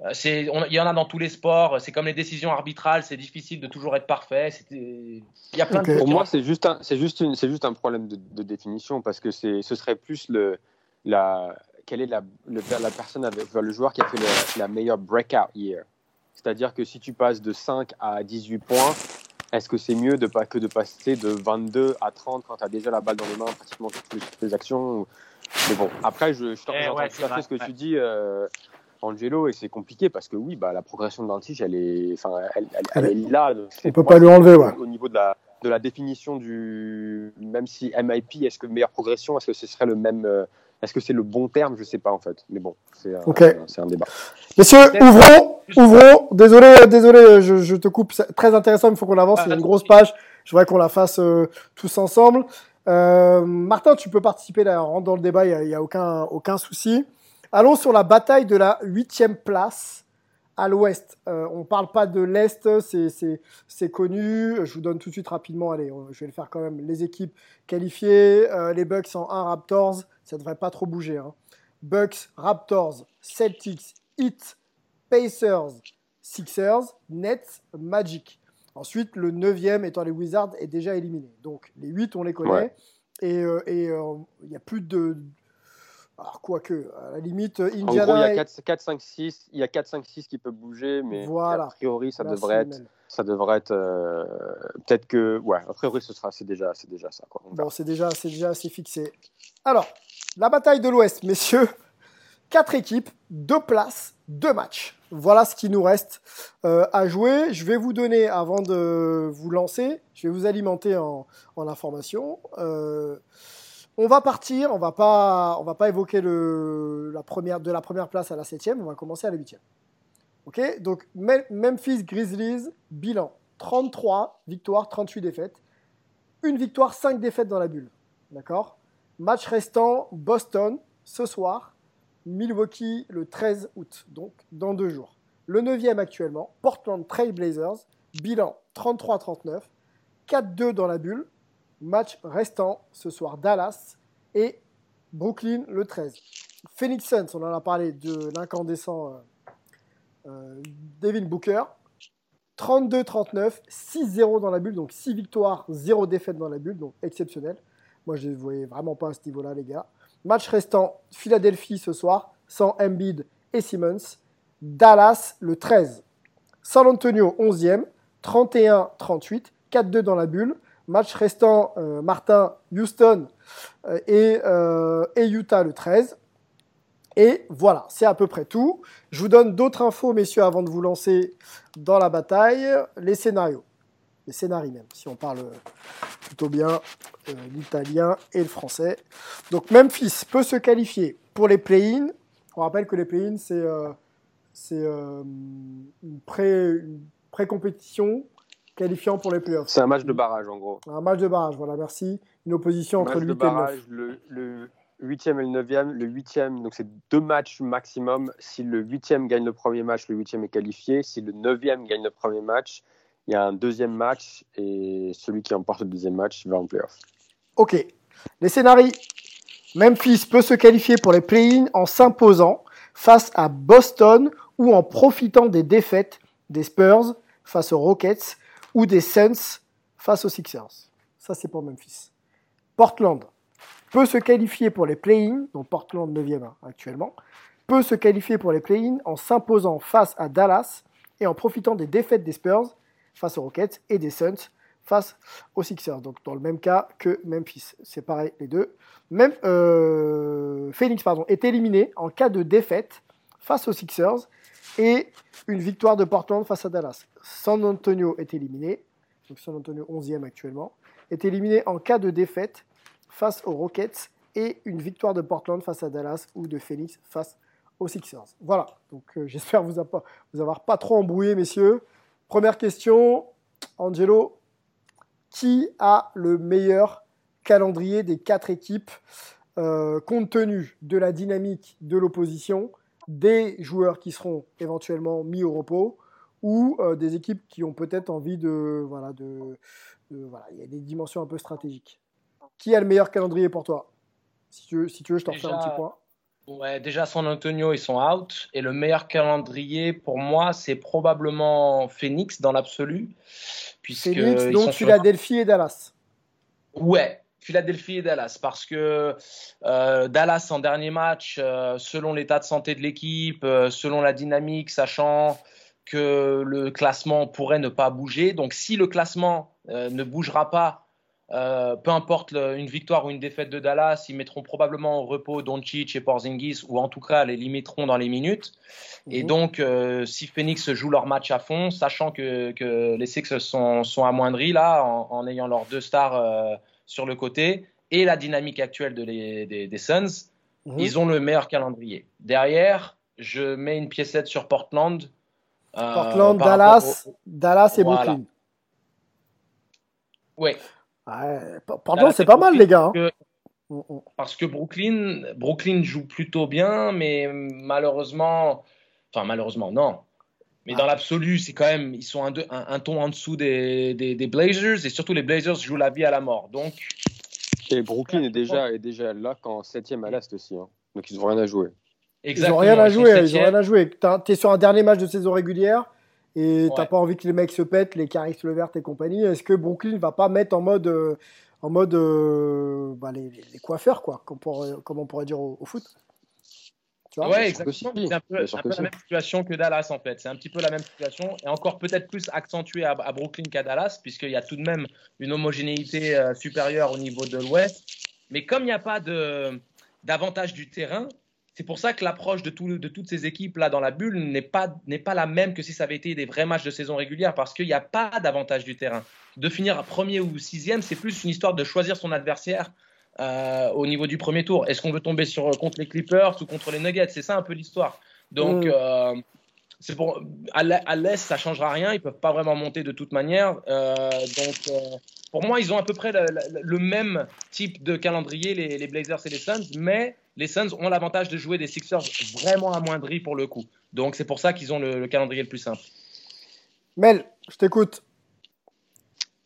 Euh, il y en a dans tous les sports. C'est comme les décisions arbitrales, c'est difficile de toujours être parfait. Il y a plein de Pour moi, c'est juste un, c'est juste une, c'est juste un problème de, définition parce que ce serait plus le, la, quelle est la, la personne avec, le joueur qui a fait la meilleure breakout year. C'est-à-dire que si tu passes de 5 à 18 points, est-ce que c'est mieux de pas que de passer de 22 à 30 quand tu as déjà la balle dans les mains pratiquement toutes les, actions Mais bon, après, je, je eh ouais, tout à fait ce que tu dis. Euh, Angelo et c'est compliqué parce que oui, bah, la progression de Dantich, elle est, enfin, elle, elle, est là. On peut pas lui enlever, ouais. Au niveau de la, de la définition du, même si MIP, est-ce que meilleure progression, est-ce que ce serait le même, euh, est-ce que c'est le bon terme Je sais pas en fait, mais bon, c'est un, un, débat. Messieurs, ouvrons, ouvrons. Désolé, désolé, je, je te coupe. C'est très intéressant, il faut qu'on avance. Il y a une grosse page. Je voudrais qu'on la fasse euh, tous ensemble. Euh, Martin, tu peux participer là, rentre dans le débat. Il n'y a, a, aucun, aucun souci. Allons sur la bataille de la huitième place à l'ouest. Euh, on ne parle pas de l'est, c'est connu. Je vous donne tout de suite rapidement, allez, je vais le faire quand même. Les équipes qualifiées, euh, les Bucks en 1 Raptors, ça ne devrait pas trop bouger. Hein. Bucks, Raptors, Celtics, Heat, Pacers, Sixers, Nets, Magic. Ensuite, le neuvième étant les Wizards est déjà éliminé. Donc les 8, on les connaît. Et il euh, n'y a plus de, alors, quoique, à la limite, Indiana. Il y a 4, 5, 6, il y a 4, 5, 6 qui peuvent bouger, mais a priori, ça devrait être. Ça devrait être. Euh, peut-être que. Ouais, a priori, ce sera, c'est déjà, c'est déjà ça. Quoi. Bon, c'est déjà, c'est déjà assez fixé. Alors, la bataille de l'Ouest, messieurs. 4 équipes, 2 places, 2 matchs. Voilà ce qui nous reste euh, à jouer. Je vais vous donner, avant de vous lancer, je vais vous alimenter en, information. Euh, on va partir, on va pas, on va pas évoquer le, première, de la première place à la septième, on va commencer à la huitième. Ok, donc Memphis Grizzlies, bilan 33 victoires, 38 défaites. Une victoire, 5 défaites dans la bulle. D'accord? Match restant, Boston, ce soir, Milwaukee le 13 août, donc dans deux jours. Le 9e actuellement, Portland Trail Blazers, bilan 33-39, 4-2 dans la bulle, Match restant ce soir Dallas et Brooklyn le 13. Phoenix Suns, on en a parlé de l'incandescent euh, euh, Devin Booker. 32-39, 6-0 dans la bulle, donc 6 victoires, 0 défaites dans la bulle, donc exceptionnel. Moi, je ne voyais vraiment pas à ce niveau-là, les gars. Match restant, Philadelphie ce soir, sans Embiid et Simmons. Dallas le 13. San Antonio 11e, 31-38, 4-2 dans la bulle. Match restant, euh, Martin, Houston euh, et, euh, et, Utah le 13. Et voilà, c'est à peu près tout. Je vous donne d'autres infos, messieurs, avant de vous lancer dans la bataille. Les scénarios. Les scénarios même, si on parle plutôt bien l'italien et le français. Donc Memphis peut se qualifier pour les play-in. On rappelle que les play-in, c'est une pré-compétition qualifiant pour les playoffs. C'est un match de barrage en gros. Un match de barrage, voilà, merci. Une opposition entre le 8 et le 9. Le, 8e et le 9e. Le 8e, donc c'est deux matchs maximum. Si le 8e gagne le premier match, le 8e est qualifié. Si le 9e gagne le premier match, il y a un deuxième match et celui qui emporte le deuxième match va en playoff. Ok. Les scénarios. Memphis peut se qualifier pour les play-in en s'imposant face à Boston ou en profitant des défaites des Spurs face aux Rockets ou des Suns face aux Sixers. Ça, c'est pour Memphis. Portland peut se qualifier pour les play-in, donc Portland 9e actuellement, peut se qualifier pour les play-in en s'imposant face à Dallas et en profitant des défaites des Spurs face aux Rockets et des Suns face aux Sixers. Donc dans le même cas que Memphis. C'est pareil les deux. Même euh, Phoenix pardon, est éliminé en cas de défaite face aux Sixers et une victoire de Portland face à Dallas. San Antonio est éliminé, donc San Antonio 11e actuellement, est éliminé en cas de défaite face aux Rockets et une victoire de Portland face à Dallas ou de Phoenix face aux Sixers. Voilà, donc euh, (laughs) j'espère vous, vous avoir pas trop embrouillé, messieurs. Première question, Angelo, qui a le meilleur calendrier des quatre équipes euh, compte tenu de la dynamique de l'opposition, des joueurs qui seront éventuellement mis au repos ou euh, des équipes qui ont peut-être envie de voilà de, voilà il y a des dimensions un peu stratégiques? Qui a le meilleur calendrier pour toi? Si tu, veux, si tu veux, je t'en refais un petit point. Ouais, déjà San Antonio, ils sont out. Et le meilleur calendrier pour moi, c'est probablement Phoenix dans l'absolu. Phoenix, donc Philadelphie et Dallas. Ouais, Philadelphie et Dallas, parce que euh, Dallas en dernier match, euh, selon l'état de santé de l'équipe, euh, selon la dynamique, sachant que le classement pourrait ne pas bouger. Donc si le classement ne bougera pas, peu importe une victoire ou une défaite de Dallas, ils mettront probablement au repos Doncic et Porzingis, ou en tout cas les limiteront dans les minutes. Et mhm. donc si Phoenix joue leur match à fond, sachant que, les Six sont, sont amoindris là, en, en ayant leurs deux stars sur le côté et la dynamique actuelle de les, des, Suns, mhm. ils ont le meilleur calendrier. Derrière, je mets une piécette sur Portland. Euh, Portland, Dallas, Dallas et Brooklyn. Oui. Portland, c'est pas mal, les gars. Hein. Mm, mm. Parce que Brooklyn, Brooklyn joue plutôt bien, mais malheureusement, enfin malheureusement non, mais dans l'absolu, c'est quand même, ils sont un, un, ton en dessous des, des, des, Blazers et surtout les Blazers jouent la vie à la mort. Donc. Et Brooklyn est déjà, est déjà là qu'en 7 à l'Est aussi. Hein. Donc ils n'ont rien à jouer. Exactement, ils n'ont rien à jouer. Ils ont rien à jouer. Tu es sur un dernier match de saison régulière et tu n'as pas envie que les mecs se pètent, les Caris Levert et compagnie. Est-ce que Brooklyn va pas mettre en mode, euh, en mode euh, bah, les, les, coiffeurs, quoi, comme, pour, comme on pourrait dire au foot? Ouais, exactement. C'est un peu, la même situation que Dallas en fait. C'est un petit peu la même situation et encore peut-être plus accentué à, Brooklyn qu'à Dallas, puisqu'il y a tout de même une homogénéité euh, supérieure au niveau de l'Ouest. Mais comme il n'y a pas d'avantage du terrain, c'est pour ça que l'approche de, de, toutes ces équipes là dans la bulle n'est pas, pas la même que si ça avait été des vrais matchs de saison régulière, parce qu'il n'y a pas d'avantage du terrain. De finir premier ou sixième, c'est plus une histoire de choisir son adversaire euh, au niveau du premier tour. Est-ce qu'on veut tomber sur, contre les Clippers ou contre les Nuggets? C'est ça un peu l'histoire. Donc, mm. euh, c'est pour, à l'Est, ça changera rien. Ils peuvent pas vraiment monter de toute manière. Euh, donc, pour moi, ils ont à peu près le, même type de calendrier, les, Blazers et les Suns, mais les Suns ont l'avantage de jouer des Sixers vraiment amoindris pour le coup. Donc, c'est pour ça qu'ils ont le calendrier le plus simple. Mel, je t'écoute.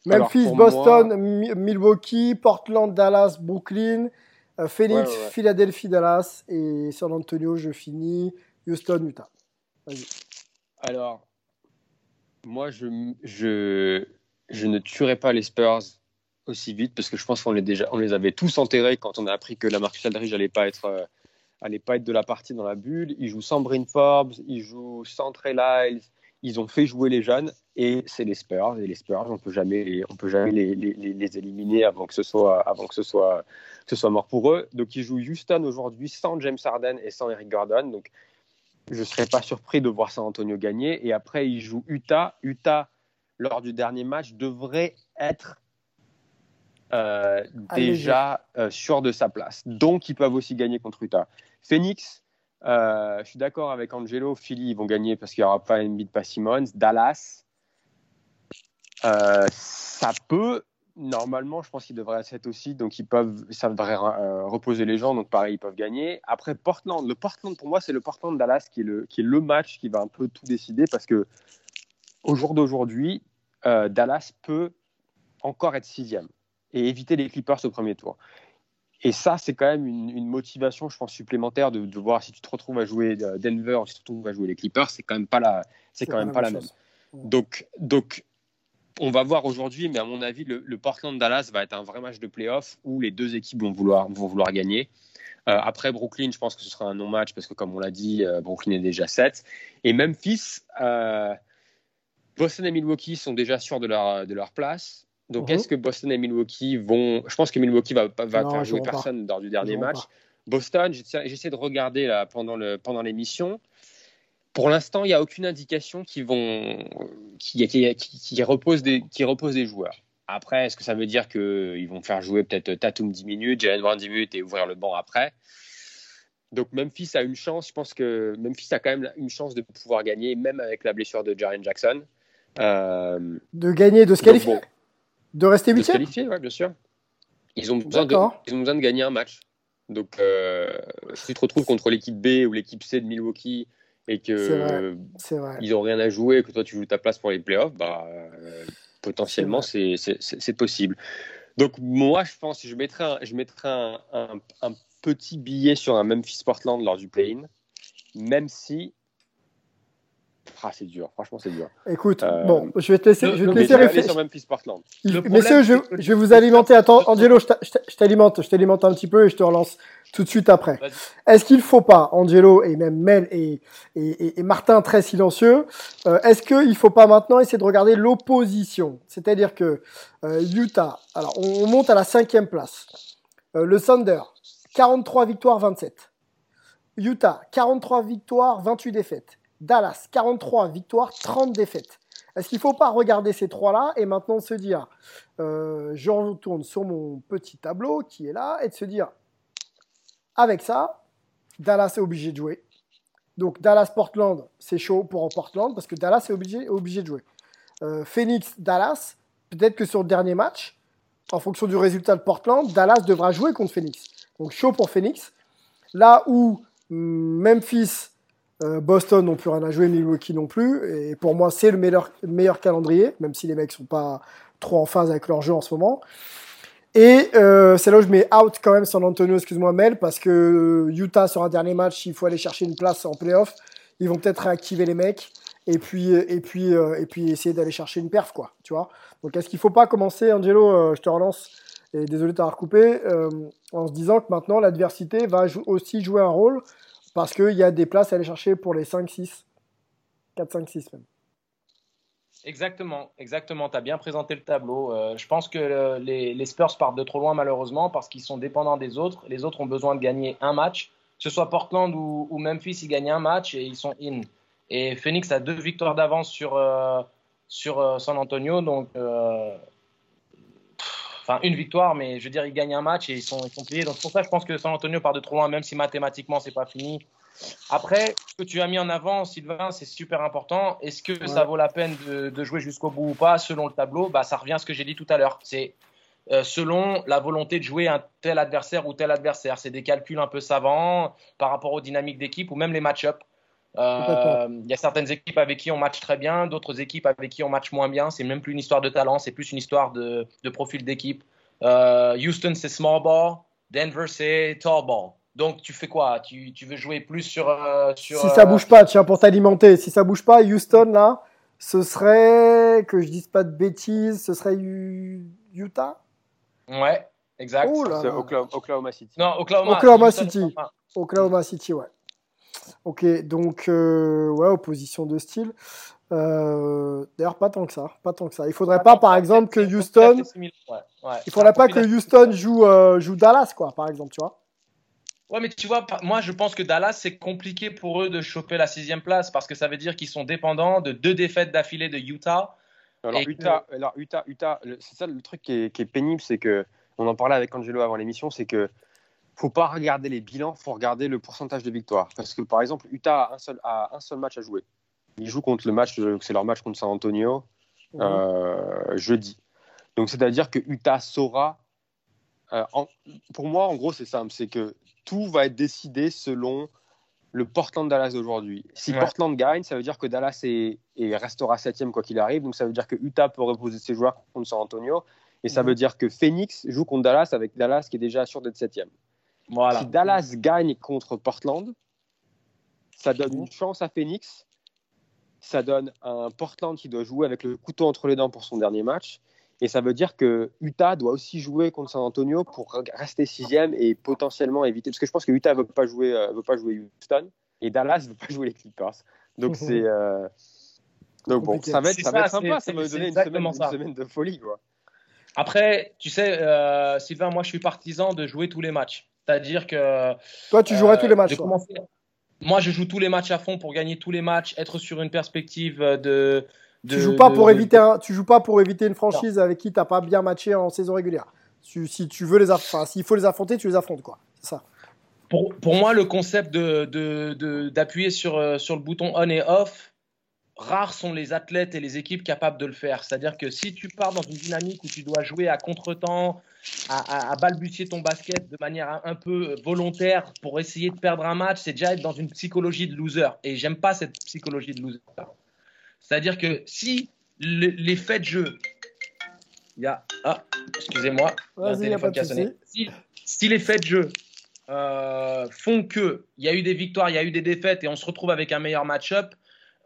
Memphis, Boston, Milwaukee, Portland, Dallas, Brooklyn, euh, Phoenix, Philadelphie, Dallas et San Antonio, je finis, Houston, Utah. Vas-y. Alors, moi, je, je, je ne tuerai pas les Spurs aussi vite parce que je pense qu'on les, avait tous enterrés quand on a appris que la Marcus Aldridge n'allait pas être. Euh, pas être de la partie dans la bulle. Ils jouent sans Bryn Forbes, ils jouent sans Trey Lyles, ils ont fait jouer les jeunes et c'est les Spurs. Et les Spurs, on peut jamais, peut jamais les, éliminer avant que ce soit, que ce soit, mort pour eux. Donc ils jouent Houston aujourd'hui sans James Harden et sans Eric Gordon. Donc je serais pas surpris de voir San Antonio gagner. Et après ils jouent Utah. Utah lors du dernier match devrait être euh, déjà euh, sûr de sa place. Donc ils peuvent aussi gagner contre Utah. Phoenix euh, je suis d'accord avec Angelo. Philly, ils vont gagner parce qu'il n'y aura pas Embiid, pas Simmons. Dallas, ça peut. Normalement, je pense qu'ils devraient être aussi. Donc, ils peuvent, ça devrait reposer les gens. Donc, pareil, ils peuvent gagner. Après, Portland. Le Portland, pour moi, c'est le Portland-Dallas qui, est le, qui est le match qui va un peu tout décider parce que au jour d'aujourd'hui, Dallas peut encore être sixième et éviter les Clippers au premier tour. Et ça, c'est quand même une, motivation, je pense, supplémentaire de, voir si tu te retrouves à jouer Denver, si tu te retrouves à jouer les Clippers, c'est quand même pas la, c'est quand même pas la même. Donc, donc, on va voir aujourd'hui, mais à mon avis, le, Portland-Dallas va être un vrai match de playoff où les deux équipes vont vouloir, vont vouloir gagner. Euh, après Brooklyn, je pense que ce sera un non-match parce que, comme on l'a dit, euh, Brooklyn est déjà 7. Et Memphis, euh, Boston et Milwaukee sont déjà sûrs de leur, de leur place. Donc, Mhm. est-ce que Boston et Milwaukee vont. Je pense que Milwaukee va, va Non, faire jouer pas. personne lors du dernier match. pas. Boston, j'essaie de regarder là, pendant le- pendant l'émission. Pour l'instant, il n'y a aucune indication qu'ils vont, qui, qui, qui, qui repose des, qui repose des joueurs. Après, est-ce que ça veut dire qu'ils vont faire jouer peut-être Tatum 10 minutes, Jalen Brown 10 minutes et ouvrir le banc après? Donc Memphis a une chance. Je pense que Memphis a quand même une chance de pouvoir gagner, même avec la blessure de Jaren Jackson. Euh, De gagner, de se donc qualifier bon, De rester de se huitième qualifier, ouais, bien sûr. Ils ont besoin de, D'accord. ils ont besoin de gagner un match. Donc, euh, si tu te retrouves contre l'équipe B ou l'équipe C de Milwaukee et vrai. que vrai. ils n'ont rien à jouer et que toi tu joues ta place pour les playoffs, bah, euh, potentiellement C'est possible. Donc moi je pense que je mettrais un, je mettrais un, un- un petit billet sur un Memphis Portland lors du play-in, même si ah, c'est dur, franchement c'est dur. Écoute, Euh, bon, je vais te laisser, le- je vais te laisser réfléchir. Messieurs, je, je vais vous alimenter. Attends, Angelo, je t'a- je t'a- je t'alimente, je t'alimente un petit peu et je te relance tout de suite après. Vas-y. Est-ce qu'il faut pas, Angelo et même Mel et, et, et- et Martin très silencieux, euh, est-ce qu'il faut pas maintenant essayer de regarder l'opposition? C'est-à-dire que euh, Utah, alors on, on monte à la cinquième place. Euh, le Thunder, 43 victoires, 27. Utah, 43 victoires, 28 défaites. Dallas, 43 victoires, 30 défaites. Est-ce qu'il ne faut pas regarder ces trois-là et maintenant se dire, euh, je retourne sur mon petit tableau qui est là, et de se dire, avec ça, Dallas est obligé de jouer. Donc Dallas-Portland, c'est chaud pour Portland parce que Dallas est obligé, de jouer. Euh, Phoenix-Dallas, peut-être que sur le dernier match, en fonction du résultat de Portland, Dallas devra jouer contre Phoenix. Donc chaud pour Phoenix. Là où hum, Memphis, Boston n'ont plus rien à jouer, Milwaukee non plus. Et pour moi, c'est le meilleur, calendrier, même si les mecs sont pas trop en phase avec leur jeu en ce moment. Et euh, c'est là où je mets out quand même San Antonio, excuse-moi Mel, parce que Utah sur un dernier match, il faut aller chercher une place en playoff. Ils vont peut-être réactiver les mecs et puis et puis euh, et puis essayer d'aller chercher une perf quoi, tu vois. Donc est-ce qu'il faut pas commencer, Angelo, euh, je te relance et désolé de t'avoir coupé, euh, en se disant que maintenant l'adversité va aussi jouer un rôle parce qu'il y a des places à aller chercher pour les 5-6, 4-5-6 même. Exactement, exactement. Tu as bien présenté le tableau. Euh, je pense que euh, les, Spurs partent de trop loin malheureusement parce qu'ils sont dépendants des autres. Les autres ont besoin de gagner un match. Que ce soit Portland ou, Memphis, ils gagnent un match et ils sont in. Et Phoenix a deux victoires d'avance sur, euh, sur San Antonio. Donc, enfin, une victoire, mais je veux dire, ils gagnent un match et ils sont, ils sont pliés. Donc, c'est pour ça je pense que San Antonio part de trop loin, même si mathématiquement, c'est pas fini. Après, ce que tu as mis en avant, Sylvain, c'est super important. Est-ce que Ouais. ça vaut la peine de, de jouer jusqu'au bout ou pas? Selon le tableau, bah, ça revient à ce que j'ai dit tout à l'heure. C'est euh, selon la volonté de jouer un tel adversaire ou tel adversaire. C'est des calculs un peu savants par rapport aux dynamiques d'équipe ou même les match-up. Euh. Il y a certaines équipes avec qui on match très bien, d'autres équipes avec qui on match moins bien. C'est même plus une histoire de talent, c'est plus une histoire de, de profil d'équipe. Euh, Houston, c'est small ball. Denver, c'est tall ball. Donc, tu fais quoi? Tu, tu veux jouer plus sur. euh, sur Si ça euh, bouge pas, tiens, pour t'alimenter, si ça bouge pas, Houston, là, ce serait, que je dise pas de bêtises, ce serait U- Utah? Ouais, exact. Oh. Oklahoma, Oklahoma City. Non, Oklahoma, Oklahoma Houston, City. Oklahoma City, ouais. Ok, donc, euh, ouais, opposition de style. Euh, D'ailleurs, pas tant que ça, pas tant que ça. Il faudrait pas, par exemple, que Houston, ouais, ouais. il faudrait pas que Houston joue, euh, joue Dallas, quoi, par exemple, tu vois. Ouais, mais tu vois, moi je pense que Dallas, c'est compliqué pour eux de choper la sixième place parce que ça veut dire qu'ils sont dépendants de deux défaites d'affilée de Utah. Alors Et que- Utah, alors Utah, Utah, le- c'est ça le truc qui est, qui est pénible, c'est que on en parlait avec Angelo avant l'émission, c'est que faut pas regarder les bilans, faut regarder le pourcentage de victoire. Parce que par exemple, Utah a un seul, a un seul match à jouer. Ils jouent contre le match, euh, c'est leur match contre San Antonio Mhm. euh, jeudi. Donc c'est-à-dire que Utah saura. euh, en- pour moi, en gros, c'est simple, c'est que tout va être décidé selon le Portland Dallas d'aujourd'hui. Si Ouais. Portland gagne, ça veut dire que Dallas est, et restera septième quoi qu'il arrive. Donc ça veut dire que Utah peut reposer ses joueurs contre San Antonio. Et ça Mhm. veut dire que Phoenix joue contre Dallas avec Dallas qui est déjà sûr d'être septième. Voilà. Si Dallas gagne contre Portland, ça donne une chance à Phoenix. Ça donne un Portland qui doit jouer avec le couteau entre les dents pour son dernier match. Et ça veut dire que Utah doit aussi jouer contre San Antonio pour rester sixième et potentiellement éviter. Parce que je pense que Utah ne veut, pas jouer, euh, veut pas jouer Houston et Dallas ne veut pas jouer les Clippers. Donc (laughs) c'est. euh, Donc bon, ça va être, ça va ça, être sympa. c'est- Ça va me donner une semaine, une de folie. Quoi. Après, tu sais, euh, Sylvain, moi, je suis partisan de jouer tous les matchs. C'est-à-dire que. Toi, tu jouerais tous les matchs. Commencer... Moi, je joue tous les matchs à fond pour gagner tous les matchs, être sur une perspective de. de tu joues pas de, pour de... éviter un... tu joues pas pour éviter une franchise non. avec qui t'as pas bien matché en saison régulière. Si tu veux les, enfin, s'il faut les affronter, tu les affrontes quoi. C'est ça. Pour, pour, moi, le concept de d'appuyer sur euh, sur le bouton on et off, rares sont les athlètes et les équipes capables de le faire. C'est-à-dire que si tu pars dans une dynamique où tu dois jouer à contre-temps, à, à, à, balbutier ton basket de manière un, peu volontaire pour essayer de perdre un match, c'est déjà être dans une psychologie de loser. Et j'aime pas cette psychologie de loser. C'est-à-dire que si le, les faits de jeu, il y a, ah, excusez-moi, un téléphone qui a sonné. Si, si, les faits de jeu euh, font que il y a eu des victoires, il y a eu des défaites et on se retrouve avec un meilleur match-up,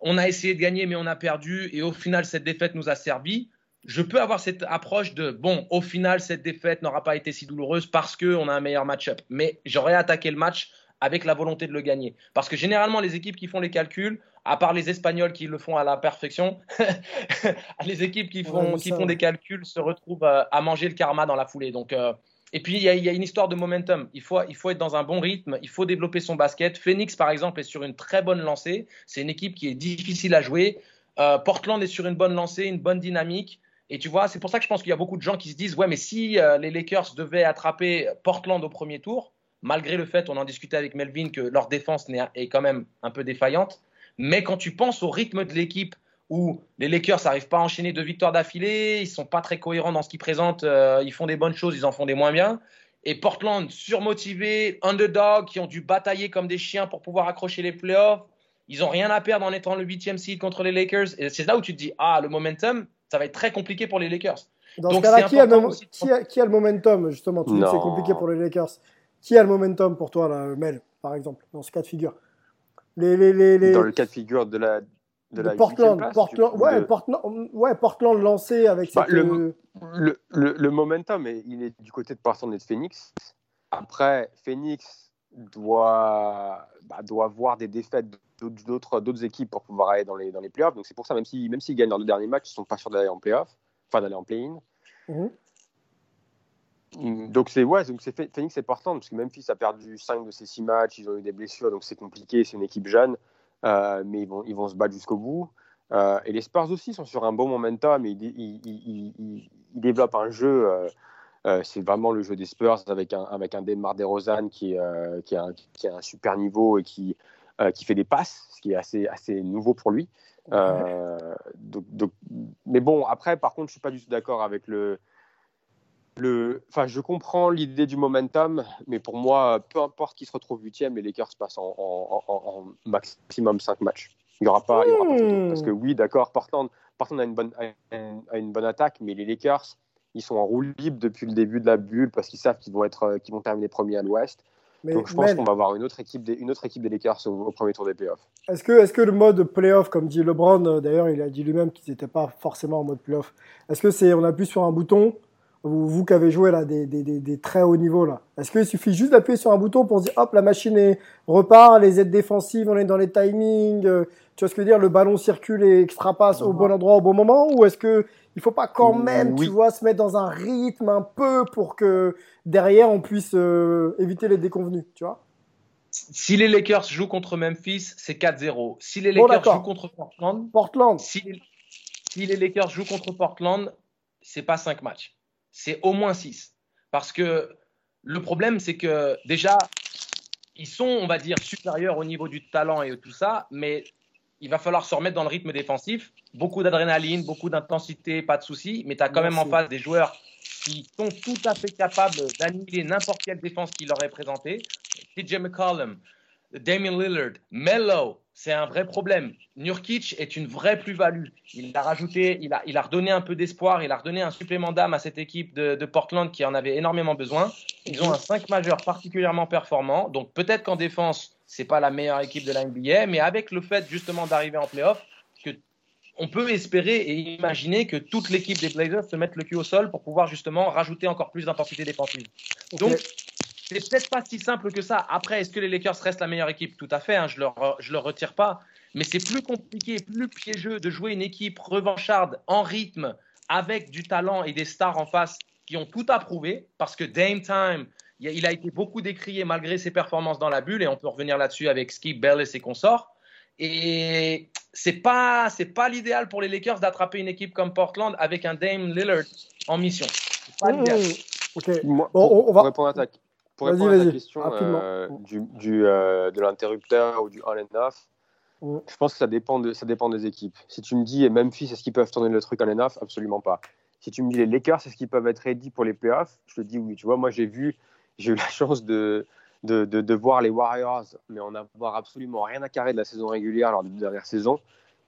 on a essayé de gagner mais on a perdu et au final cette défaite nous a servi je peux avoir cette approche de bon, au final, cette défaite n'aura pas été si douloureuse parce qu'on a un meilleur match-up. Mais j'aurais attaqué le match avec la volonté de le gagner. Parce que généralement, les équipes qui font les calculs, à part les Espagnols qui le font à la perfection, (laughs) les équipes qui font, ouais, qui font des calculs se retrouvent à manger le karma dans la foulée. Donc, euh, et puis, il y, y, a une histoire de momentum. Il faut, il faut être dans un bon rythme, il faut développer son basket. Phoenix, par exemple, est sur une très bonne lancée. C'est une équipe qui est difficile à jouer. Euh, Portland est sur une bonne lancée, une bonne dynamique. Et tu vois, c'est pour ça que je pense qu'il y a beaucoup de gens qui se disent Ouais, mais si euh, les Lakers devaient attraper Portland au premier tour, malgré le fait, on en discutait avec Melvin, que leur défense est quand même un peu défaillante. Mais quand tu penses au rythme de l'équipe, où les Lakers n'arrivent pas à enchaîner deux victoires d'affilée, ils sont pas très cohérents dans ce qu'ils présentent, euh, ils font des bonnes choses, ils en font des moins bien. Et Portland, surmotivé, underdog, qui ont dû batailler comme des chiens pour pouvoir accrocher les playoffs. Ils n'ont rien à perdre en étant le huitième seed contre les Lakers. Et c'est là où tu te dis, ah, le momentum, ça va être très compliqué pour les Lakers. Dans Donc, ce cas-là, qui, qui, a, qui, a le momentum, justement? Tu dis que c'est compliqué pour les Lakers. Qui a le momentum pour toi, là, Mel, par exemple, dans ce cas de figure? Les, les, les, les... Dans le cas de figure de la, de, de Portland, place, Portland, ouais, de... Portland, ouais, Portland lancé avec bah, cette... le, le, le, le, momentum, il est du côté de Portland et de Phoenix. Après, Phoenix doit, bah, doit voir des défaites d'autres équipes pour pouvoir aller dans les, dans les playoffs. Donc c'est pour ça, même s'ils même s'ils gagnent leurs deux derniers matchs, ils ne sont pas sûrs d'aller en playoff, enfin d'aller en play-in. Mm -hmm. Donc c'est ouais, donc c'est Phoenix et Portland parce que Memphis a perdu 5 de ses 6 matchs, ils ont eu des blessures, donc c'est compliqué, c'est une équipe jeune. Euh, mais ils vont, ils vont se battre jusqu'au bout. Euh, et les Spurs aussi sont sur un bon momentum, ils, ils, ils, ils développent un jeu. Euh, c'est vraiment le jeu des Spurs avec un, avec un Demar DeRozan qui, euh, qui, a un, qui a un super niveau et qui, qui fait des passes, ce qui est assez, assez nouveau pour lui. Donc, donc, mais bon, après, par contre, je ne suis pas du tout d'accord avec le, le, enfin, je comprends l'idée du momentum, mais pour moi, peu importe qui se retrouve huitième, les Lakers passent en, en, en, en, maximum 5 matchs. Il n'y aura pas, il y aura pas. Parce que oui, d'accord, Portland, Portland a, une bonne, a, une, a une bonne attaque, mais les Lakers, ils sont en roue libre depuis le début de la bulle parce qu'ils savent qu'ils vont, être, qu'ils vont terminer premiers à l'ouest. Donc je pense qu'on va avoir une autre équipe des, une autre équipe des Lakers au, au premier tour des playoffs. Est-ce que, est que le mode playoff, comme dit LeBron, d'ailleurs il a dit lui-même qu'ils n'étaient pas forcément en mode playoff, est-ce que c'est on appuie sur un bouton vous, vous qui avez joué là des, des, des, des très hauts niveaux là, est-ce qu'il suffit juste d'appuyer sur un bouton pour se dire hop la machine est, repart, les aides défensives, on est dans les timings, euh, tu vois ce que je veux dire, le ballon circule et extra passe au bon endroit au bon moment, ou est-ce que il faut pas quand même, oui. tu vois, se mettre dans un rythme un peu pour que derrière on puisse euh, éviter les déconvenus, tu vois? Si les Lakers jouent contre Memphis, c'est 4-0. Si les Lakers bon, jouent contre Portland, Portland. Si, les, si les Lakers jouent contre Portland, c'est pas 5 matchs c'est au moins 6. Parce que le problème, c'est que déjà, ils sont, on va dire, supérieurs au niveau du talent et tout ça, mais il va falloir se remettre dans le rythme défensif. Beaucoup d'adrénaline, beaucoup d'intensité, pas de souci, mais tu as quand Merci. même en face des joueurs qui sont tout à fait capables d'annihiler n'importe quelle défense qui leur est présentée. TJ McCollum, Damien Lillard, Mello, c'est un vrai problème. Nurkic est une vraie plus-value. Il a rajouté, il a, il a redonné un peu d'espoir, il a redonné un supplément d'âme à cette équipe de, de, Portland qui en avait énormément besoin. Ils ont un 5 majeur particulièrement performant. Donc peut-être qu'en défense, c'est pas la meilleure équipe de la NBA, mais avec le fait justement d'arriver en playoff, que on peut espérer et imaginer que toute l'équipe des Blazers se mette le cul au sol pour pouvoir justement rajouter encore plus d'intensité défensive. Okay. Donc c'est peut-être pas si simple que ça. Après, est-ce que les Lakers restent la meilleure équipe? Tout à fait, hein, je ne leur, je leur retire pas. Mais c'est plus compliqué, plus piégeux de jouer une équipe revancharde en rythme avec du talent et des stars en face qui ont tout approuvé, parce que Dame Time, il a été beaucoup décrié malgré ses performances dans la bulle, et on peut revenir là-dessus avec Skip Bell et ses consorts. Et c'est pas c'est pas l'idéal pour les Lakers d'attraper une équipe comme Portland avec un Dame Lillard en mission. C'est pas l'idéal. Moi, pour, on va... répondre à ta, pour répondre à ta question euh, du, du euh, de l'interrupteur ou du on and off, je pense que ça dépend, de, ça dépend des équipes. Si tu me dis Memphis, est-ce qu'ils peuvent tourner le truc on and off Absolument pas. Si tu me dis les Lakers, est-ce qu'ils peuvent être ready pour les playoffs Je te dis oui. Tu vois, moi j'ai vu, j'ai eu la (laughs) chance de, de, de, de, voir les Warriors, mais en avoir absolument rien à carrer de la saison régulière lors de la dernière saison.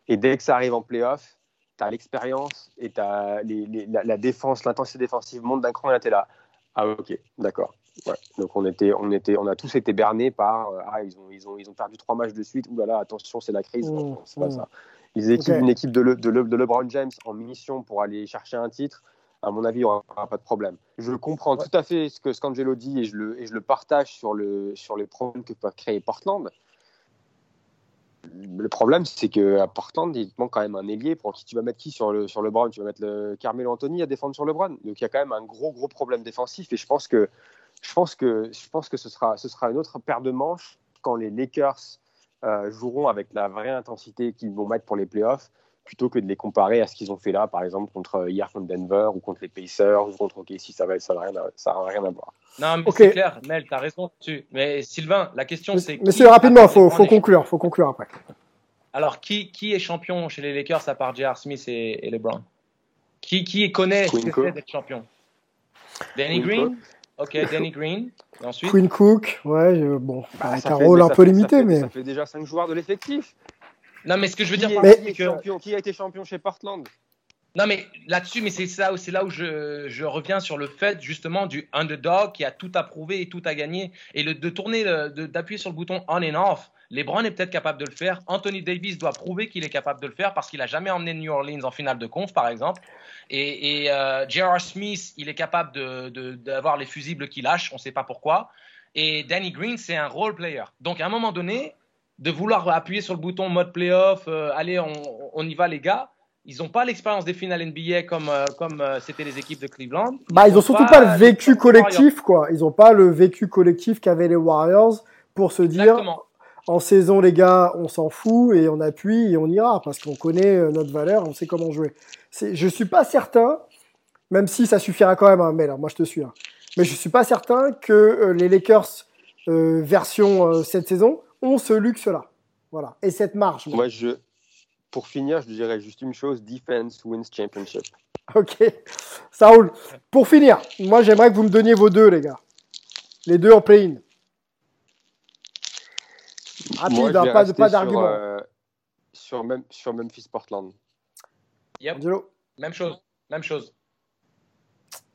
Et dès que ça arrive en playoff, tu as l'expérience et as la, la, défense, l'intensité défensive monte d'un cran et là, tu es là. Ah, ok, d'accord. Ouais. Donc, on, était, on, était, on a tous été bernés par euh, Ah, ils ont, ils, ont, ils ont perdu trois matchs de suite. Ouh là là, attention, c'est la crise. Mmh, c'est pas mmh. ça. Les équipes, Une équipe de, Le, de, de, LeBron James en mission pour aller chercher un titre, à mon avis, il n'y aura pas de problème. Je comprends tout à fait ce que Scangelo dit et je le, et je le partage sur, le, sur les problèmes que peut créer Portland. Le problème, c'est qu'à Portland, il manque quand même un ailier. Pour qui tu vas mettre qui sur le, sur le Brown Tu vas mettre le Carmelo Anthony à défendre sur le Brown. Donc il y a quand même un gros, gros problème défensif. Et je pense que, je pense que, je pense que ce, sera, ce sera une autre paire de manches quand les Lakers euh, joueront avec la vraie intensité qu'ils vont mettre pour les playoffs plutôt que de les comparer à ce qu'ils ont fait là, par exemple, contre hier contre Denver ou contre les Pacers ou contre OKC, ça n'a ça rien, à, ça rien à voir. Non, mais c'est clair, Mel, tu as raison dessus. Mais Sylvain, la question c'est. Mais c'est rapidement, il faut, faut conclure, faut conclure après. Alors, qui, qui est champion chez les Lakers à part J.R. Smith et, et, LeBron? Qui, qui connaît ce que c'est d'être champion? Danny Green? Ok, (laughs) Danny Green. ensuite Queen Cook, ouais, bon, bah, avec un rôle un peu limité, mais. Ça fait déjà 5 joueurs de l'effectif. Non, mais ce que je veux dire, que... qui a été champion chez Portland? Non, mais là-dessus, mais c'est ça, c'est là où je, je, reviens sur le fait justement du underdog qui a tout approuvé et tout à gagner et le, de tourner, d'appuyer sur le bouton on and off. LeBron est peut-être capable de le faire. Anthony Davis doit prouver qu'il est capable de le faire parce qu'il a jamais emmené New Orleans en finale de conf, par exemple. Et, et euh, J.R. Smith, il est capable d'avoir de, les fusibles qu'il lâche, on ne sait pas pourquoi. Et Danny Green, c'est un role player. Donc à un moment donné, de vouloir appuyer sur le bouton mode playoff, euh, allez, on, on, y va les gars. Ils n'ont pas l'expérience des finales NBA comme euh, comme euh, c'était les équipes de Cleveland. Ils bah, ils ont, surtout pas, le vécu collectif, quoi. Ils n'ont pas le vécu collectif qu'avaient les Warriors pour se dire. En saison, les gars, on s'en fout et on appuie et on ira parce qu'on connaît notre valeur, on sait comment jouer. Je suis pas certain, même si ça suffira quand même, hein, mais là, moi je te suis. Hein. Mais je suis pas certain que les Lakers version cette saison ont ce luxe-là. Voilà. Et cette marge. Moi, je, pour finir, je dirais juste une chose defense wins championship. Ok, ça roule. Pour finir, moi, j'aimerais que vous me donniez vos deux, les gars. Les deux en play-in. Rapide, hein, pas, pas d'argument. Euh, sur, même, sur Memphis Portland. Yep. Même chose. Même chose.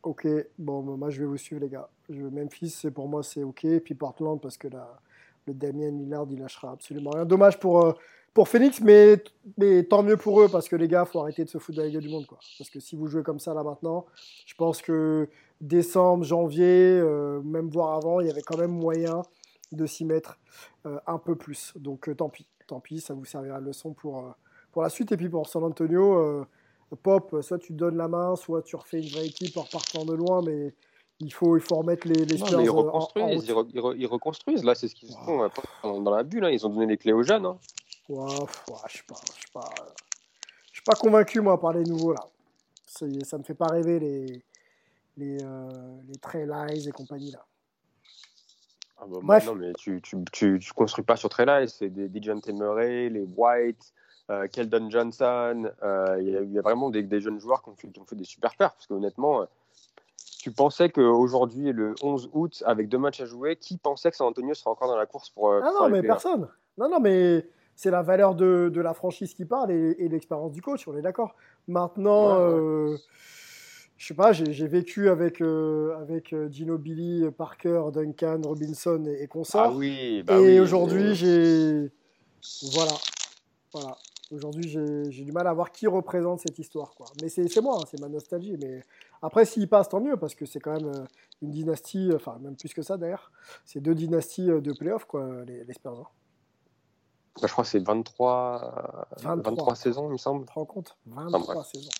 Ok, bon, moi je vais vous suivre, les gars. Je, Memphis, pour moi, c'est ok. Et puis Portland, parce que là, le Damien Lillard, il lâchera absolument rien. Dommage pour, euh, pour Phoenix, mais, mais tant mieux pour eux, parce que les gars, faut arrêter de se foutre de la gueule du monde. Quoi. Parce que si vous jouez comme ça là maintenant, je pense que décembre, janvier, euh, même voire avant, il y avait quand même moyen de s'y mettre euh, un peu plus. Donc tant pis, tant pis, ça vous servira de leçon pour, pour la suite. Et puis pour San Antonio, Pop, soit tu donnes la main, soit tu refais une vraie équipe en repartant de loin, mais il faut, il faut remettre les, les Spurs ils reconstruisent, ils, reconstruisent. Là, c'est ce qu'ils font euh, dans la bulle. Hein. Ils ont donné les clés aux jeunes. Hein. Ouais, ouais, je je suis pas, pas convaincu moi par les nouveaux là. Ça, ça me fait pas rêver les les, euh, les Trey et compagnie là. Ah bah, Bref. Non, mais tu, tu, tu, tu, construis pas sur Trey Lyles. C'est des Dijon Murray, les White, euh, Keldon Johnson. Euh, il y, y, a vraiment des, des, jeunes joueurs qui ont fait, qui ont fait des super perfs. Parce que honnêtement, tu pensais qu'aujourd'hui, le 11 août, avec deux matchs à jouer, qui pensait que San Antonio serait encore dans la course pour. Euh, ah non, mais personne. Non, non, mais c'est la valeur de, de, la franchise qui parle et, l'expérience du coach, on est d'accord. Maintenant, euh, je sais pas, j'ai vécu avec, euh, avec Gino Billy, Parker, Duncan, Robinson et, consorts. Ah oui, bah et aujourd'hui, j'ai. Voilà. Voilà. Aujourd'hui, j'ai du mal à voir qui représente cette histoire. Quoi. Mais c'est moi, hein, c'est ma nostalgie. Mais après, s'il passe, tant mieux, parce que c'est quand même euh, une dynastie, enfin, même plus que ça d'ailleurs. C'est deux dynasties euh, de playoffs, quoi, les, les Spurs. Hein. Bah, je crois que c'est 23, 23, 23, saisons, il me semble. Tu te rends compte 23 saisons.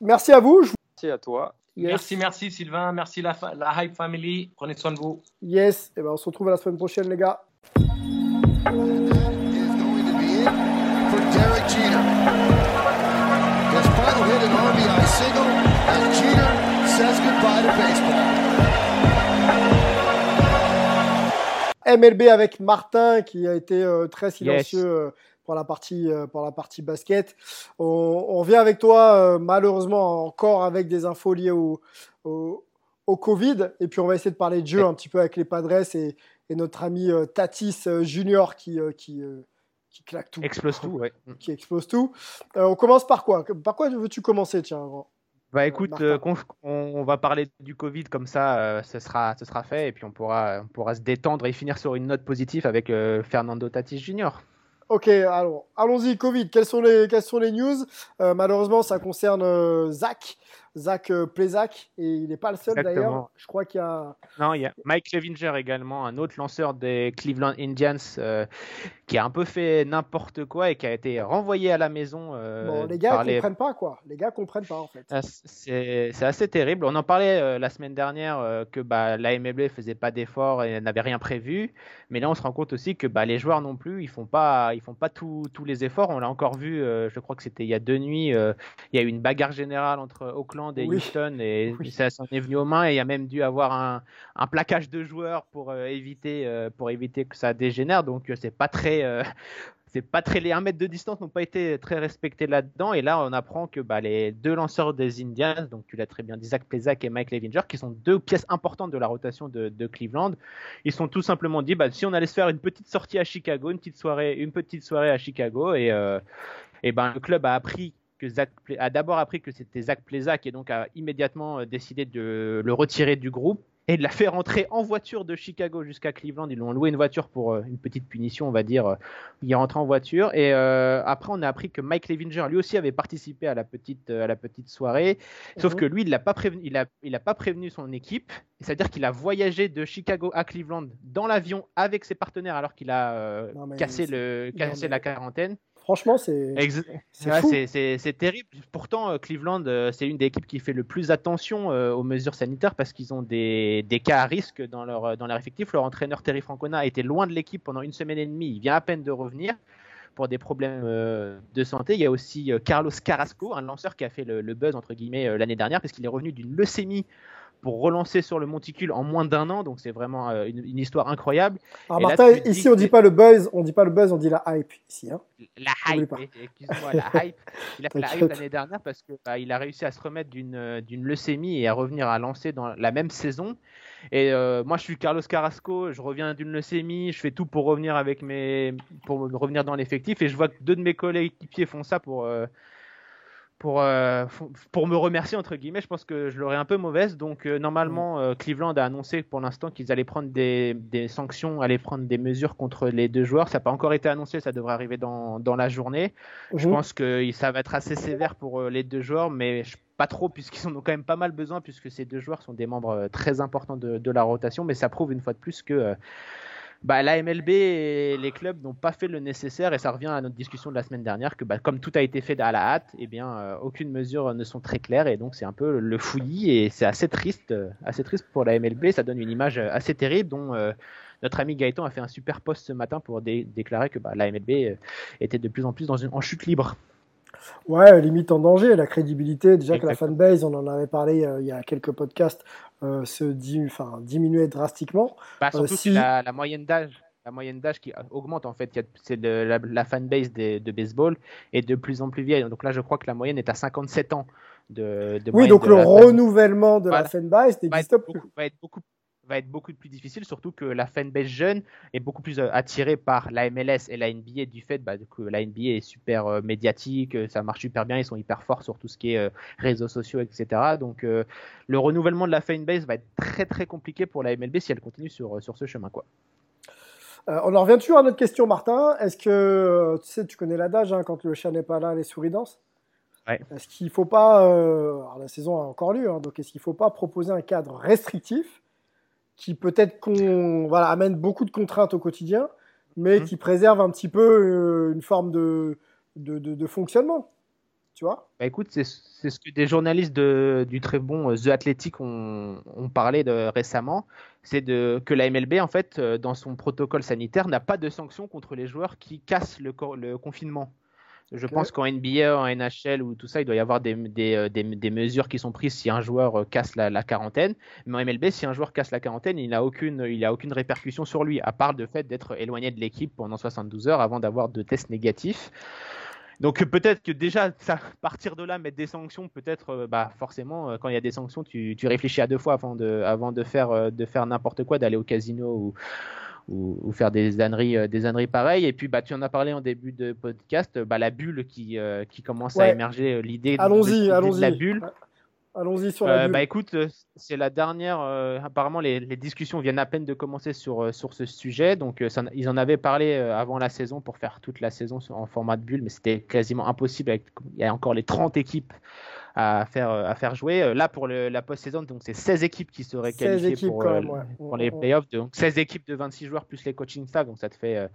Merci à vous. Je... Merci à toi. Yes. Merci, merci Sylvain, merci la, la Hype Family. Prenez soin de vous. Yes, et ben on se retrouve la semaine prochaine, les gars. MLB avec Martin qui a été euh, très silencieux yes. Pour la partie euh, pour la partie basket. On, on vient avec toi euh, malheureusement encore avec des infos liées au, au, au, Covid et puis on va essayer de parler de jeu un petit peu avec les Padres et, et notre ami euh, Tatis Junior qui qui qui claque tout. Explose tout, ouais. (laughs) Qui explose tout. on commence par quoi? Par quoi veux-tu commencer, tiens bah écoute, euh, on, on, va parler du Covid comme ça, euh, ce, sera, ce sera fait et puis on pourra, on pourra se détendre et finir sur une note positive avec euh, Fernando Tatis Jr. Ok, alors allons-y, Covid, quelles sont les, quelles sont les news? Malheureusement, ça concerne Zach. Zach euh, Plezak, et il n'est pas le seul d'ailleurs. Je crois qu'il y a. Non, il y a Mike Levinger également, un autre lanceur des Cleveland Indians, euh, qui a un peu fait n'importe quoi et qui a été renvoyé à la maison. Euh, bon, les gars ne comprennent pas, quoi. Les gars comprennent pas, en fait. Ah, c'est assez terrible. On en parlait euh, la semaine dernière que bah, la MLB faisait pas d'efforts et n'avait rien prévu. Mais là, on se rend compte aussi que bah, les joueurs non plus, ils font pas, ils font pas tous les efforts. On l'a encore vu, je crois que c'était il y a deux nuits, il y a eu une bagarre générale entre Oakland et oui. Houston et (laughs) oui. ça s'en est venu aux mains et il y a même dû avoir un, un plaquage de joueurs pour euh, éviter euh, pour éviter que ça dégénère donc euh, c'est pas très (laughs) c'est pas très les 1 mètre de distance n'ont pas été très respectés là-dedans et là on apprend que bah, les deux lanceurs des Indians donc tu l'as très bien dit Zach Plezak et Mike Levinger qui sont deux pièces importantes de la rotation de, de Cleveland ils sont tout simplement dit bah, si on allait se faire une petite sortie à Chicago une petite soirée une petite soirée à Chicago et et ben le club a appris que Zach a d'abord appris que c'était Zach Plezak et donc a immédiatement décidé de le retirer du groupe et de la faire rentrer en voiture de Chicago jusqu'à Cleveland. Ils l'ont loué une voiture pour une petite punition, on va dire. Il est rentré en voiture. Et euh, après, on a appris que Mike Levinger, lui aussi, avait participé à la petite, à la petite soirée. Sauf mmh. que lui, il n'a pas, prévenu, il a, il a pas prévenu son équipe. C'est-à-dire qu'il a voyagé de Chicago à Cleveland dans l'avion avec ses partenaires alors qu'il a euh, non, cassé, le, cassé la quarantaine. Franchement, c'est c'est terrible. Pourtant, Cleveland, c'est une des équipes qui fait le plus attention euh, aux mesures sanitaires parce qu'ils ont des, des, cas à risque dans leur, dans leur effectif. Leur entraîneur Terry Francona a été loin de l'équipe pendant une semaine et demie. Il vient à peine de revenir pour des problèmes euh, de santé. Il y a aussi euh, Carlos Carrasco, un lanceur qui a fait le, le buzz entre guillemets euh, l'année dernière parce qu'il est revenu d'une leucémie pour relancer sur le monticule en moins d'un an. Donc c'est vraiment euh, une, une, histoire incroyable. Alors Martin, là, ici on dit pas le buzz, on dit pas le buzz, on dit la hype ici. Hein. La hype, excuse-moi, la hype. (laughs) Il a fait la hype l'année dernière parce que bah, il a réussi à se remettre d'une d'une leucémie et à revenir à lancer dans la même saison. Et euh, moi, je suis Carlos Carrasco, je reviens d'une leucémie, je fais tout pour revenir avec mes, pour revenir dans l'effectif, et je vois que deux de mes collègues équipiers font ça pour euh, pour, euh, pour me remercier entre guillemets. Je pense que je l'aurais un peu mauvaise. Donc euh, normalement, euh, Cleveland a annoncé pour l'instant qu'ils allaient prendre des, des, sanctions, allaient prendre des mesures contre les deux joueurs. Ça n'a pas encore été annoncé, ça devrait arriver dans, dans la journée. Mmh. Je pense que ça va être assez sévère pour les deux joueurs, mais je, pas trop puisqu'ils en ont quand même pas mal besoin puisque ces deux joueurs sont des membres très importants de, de la rotation. Mais ça prouve une fois de plus que bah, la MLB et les clubs n'ont pas fait le nécessaire et ça revient à notre discussion de la semaine dernière que bah, comme tout a été fait à la hâte, eh bien euh, aucune mesure ne sont très claires et donc c'est un peu le fouillis et c'est assez triste, euh, assez triste pour la MLB. Ça donne une image assez terrible dont euh, notre ami Gaëtan a fait un super post ce matin pour dé déclarer que bah, la MLB était de plus en plus dans une, en chute libre. Ouais, limite en danger. La crédibilité, déjà Exactement. que la fanbase, on en avait parlé euh, il y a quelques podcasts, euh, se dim enfin, diminuait drastiquement. Bah, surtout euh, si... la, la, moyenne d'âge. La moyenne d'âge qui augmente en fait, c'est la, la fanbase de, de, baseball est de plus en plus vieille. Donc là, je crois que la moyenne est à 57 ans. De, de oui, donc le renouvellement de voilà. la fanbase n'existe plus. Va être beaucoup va être beaucoup plus difficile, surtout que la fanbase jeune est beaucoup plus attirée par la MLS et la NBA du fait bah, que la NBA est super euh, médiatique, ça marche super bien, ils sont hyper forts sur tout ce qui est euh, réseaux sociaux, etc. Donc euh, le renouvellement de la fanbase va être très très compliqué pour la MLB si elle continue sur, sur ce chemin. Quoi. Euh, on en revient toujours à notre question, Martin. Est-ce que tu sais, tu connais l'adage, hein, quand le chat n'est pas là, les souris dansent? Ouais. Est-ce qu'il ne faut pas, euh, alors la saison a encore lieu, hein, donc est-ce qu'il ne faut pas proposer un cadre restrictif qui peut-être qu'on voilà, amène beaucoup de contraintes au quotidien, mais mmh. qui préserve un petit peu euh, une forme de, de, de, de fonctionnement. Tu vois? Bah écoute, c'est ce que des journalistes de, du très bon The Athletic ont, ont parlé de, récemment. C'est que la MLB, en fait, dans son protocole sanitaire, n'a pas de sanctions contre les joueurs qui cassent le, le confinement. Je pense qu'en NBA, en NHL ou tout ça, il doit y avoir des, des, euh, des, des mesures qui sont prises si un joueur euh, casse la, la, quarantaine. Mais en MLB, si un joueur casse la quarantaine, il n'a aucune, il a aucune répercussion sur lui, à part le fait d'être éloigné de l'équipe pendant 72 heures avant d'avoir de tests négatifs. Donc peut-être que déjà, ça, partir de là, mettre des sanctions, peut-être, euh, bah, forcément, quand il y a des sanctions, tu, tu, réfléchis à deux fois avant de, avant de faire, de faire n'importe quoi, d'aller au casino ou, ou, faire des âneries, euh, des âneries pareilles. Et puis, bah, tu en as parlé en début de podcast, bah, la bulle qui, euh, qui commence à émerger, euh, l'idée de, allons la bulle. Allons-y sur la bulle. Bah écoute, c'est la dernière. apparemment, les, les, discussions viennent à peine de commencer sur, sur ce sujet. Donc, ça, ils en avaient parlé avant la saison pour faire toute la saison en format de bulle, mais c'était quasiment impossible. Avec, il y a encore les 30 équipes à faire, à faire jouer. Euh, là, pour le, la post-saison, donc c'est 16 équipes qui seraient qualifiées pour, euh, pour, les playoffs. Donc 16 équipes de 26 joueurs plus les coaching staff. Donc ça te fait, euh,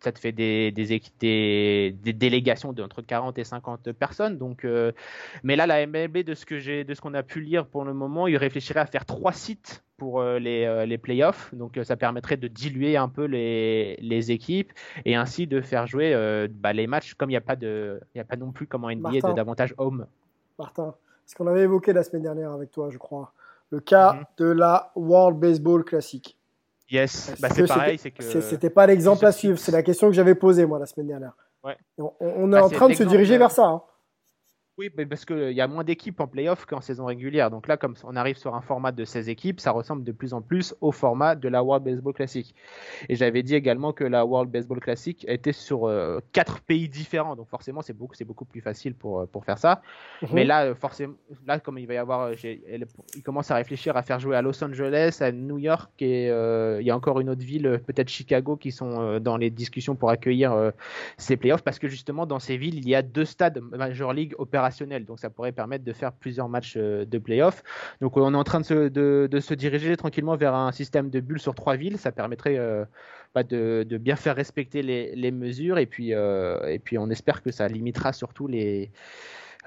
ça te fait des, des, des, des délégations d'entre 40 et 50 personnes. Donc, mais là, la MLB, de ce que j'ai, de ce qu'on a pu lire pour le moment, il réfléchirait à faire trois sites pour les, les playoffs. Donc ça permettrait de diluer un peu les, les équipes et ainsi de faire jouer bah, les matchs comme il n'y a pas de, il y a pas non plus comme en NBA de davantage home Martin, ce qu'on avait évoqué la semaine dernière avec toi, je crois, le cas mhm. de la World Baseball Classic. Yes, bah, c'est pareil. C'était pas l'exemple à suivre, c'est la question que j'avais posée moi la semaine dernière. On, est bah, en train de se diriger vers ça. Hein. Oui, parce qu'il y a moins d'équipes en playoff qu'en saison régulière. Donc là, comme on arrive sur un format de 16 équipes, ça ressemble de plus en plus au format de la World Baseball Classic. Et j'avais dit également que la World Baseball Classic était sur euh, quatre pays différents. Donc forcément, c'est beaucoup, beaucoup plus facile pour, euh, pour faire ça. Mhm. Mais là, euh, forcément, là, comme il va y avoir, il commence à réfléchir à faire jouer à Los Angeles, à New York et il y a encore une autre ville, peut-être Chicago, qui sont dans les discussions pour accueillir ces playoffs parce que justement, dans ces villes, il y a deux stades Major League opérationnels donc ça pourrait permettre de faire plusieurs matchs euh, de playoff. Donc on est en train de se, diriger tranquillement vers un système de bulles sur trois villes. Ça permettrait euh, bah, de, bien faire respecter les, mesures et puis, euh, et puis on espère que ça limitera surtout les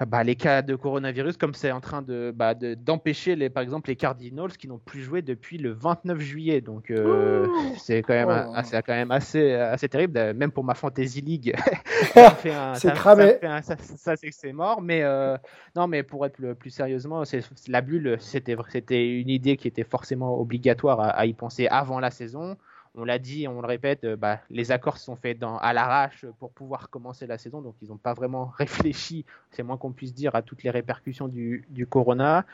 bah, les cas de coronavirus, comme c'est en train de, bah, d'empêcher, les, par exemple, les Cardinals qui n'ont plus joué depuis le 29 juillet. Donc, euh, c'est quand même, oh. assez, quand même assez, assez terrible. Même pour ma Fantasy League, (laughs) (laughs) c'est cramé. Ça, ça, c'est que c'est mort. Mais euh, non, mais pour être plus, plus sérieusement, la bulle, c'était, c'était une idée qui était forcément obligatoire à y penser avant la saison on l'a dit, on le répète, euh, bah, les accords sont faits à l'arrache pour pouvoir commencer la saison, donc ils n'ont pas vraiment (laughs) réfléchi, c'est moins qu'on puisse dire, à toutes les répercussions du, corona.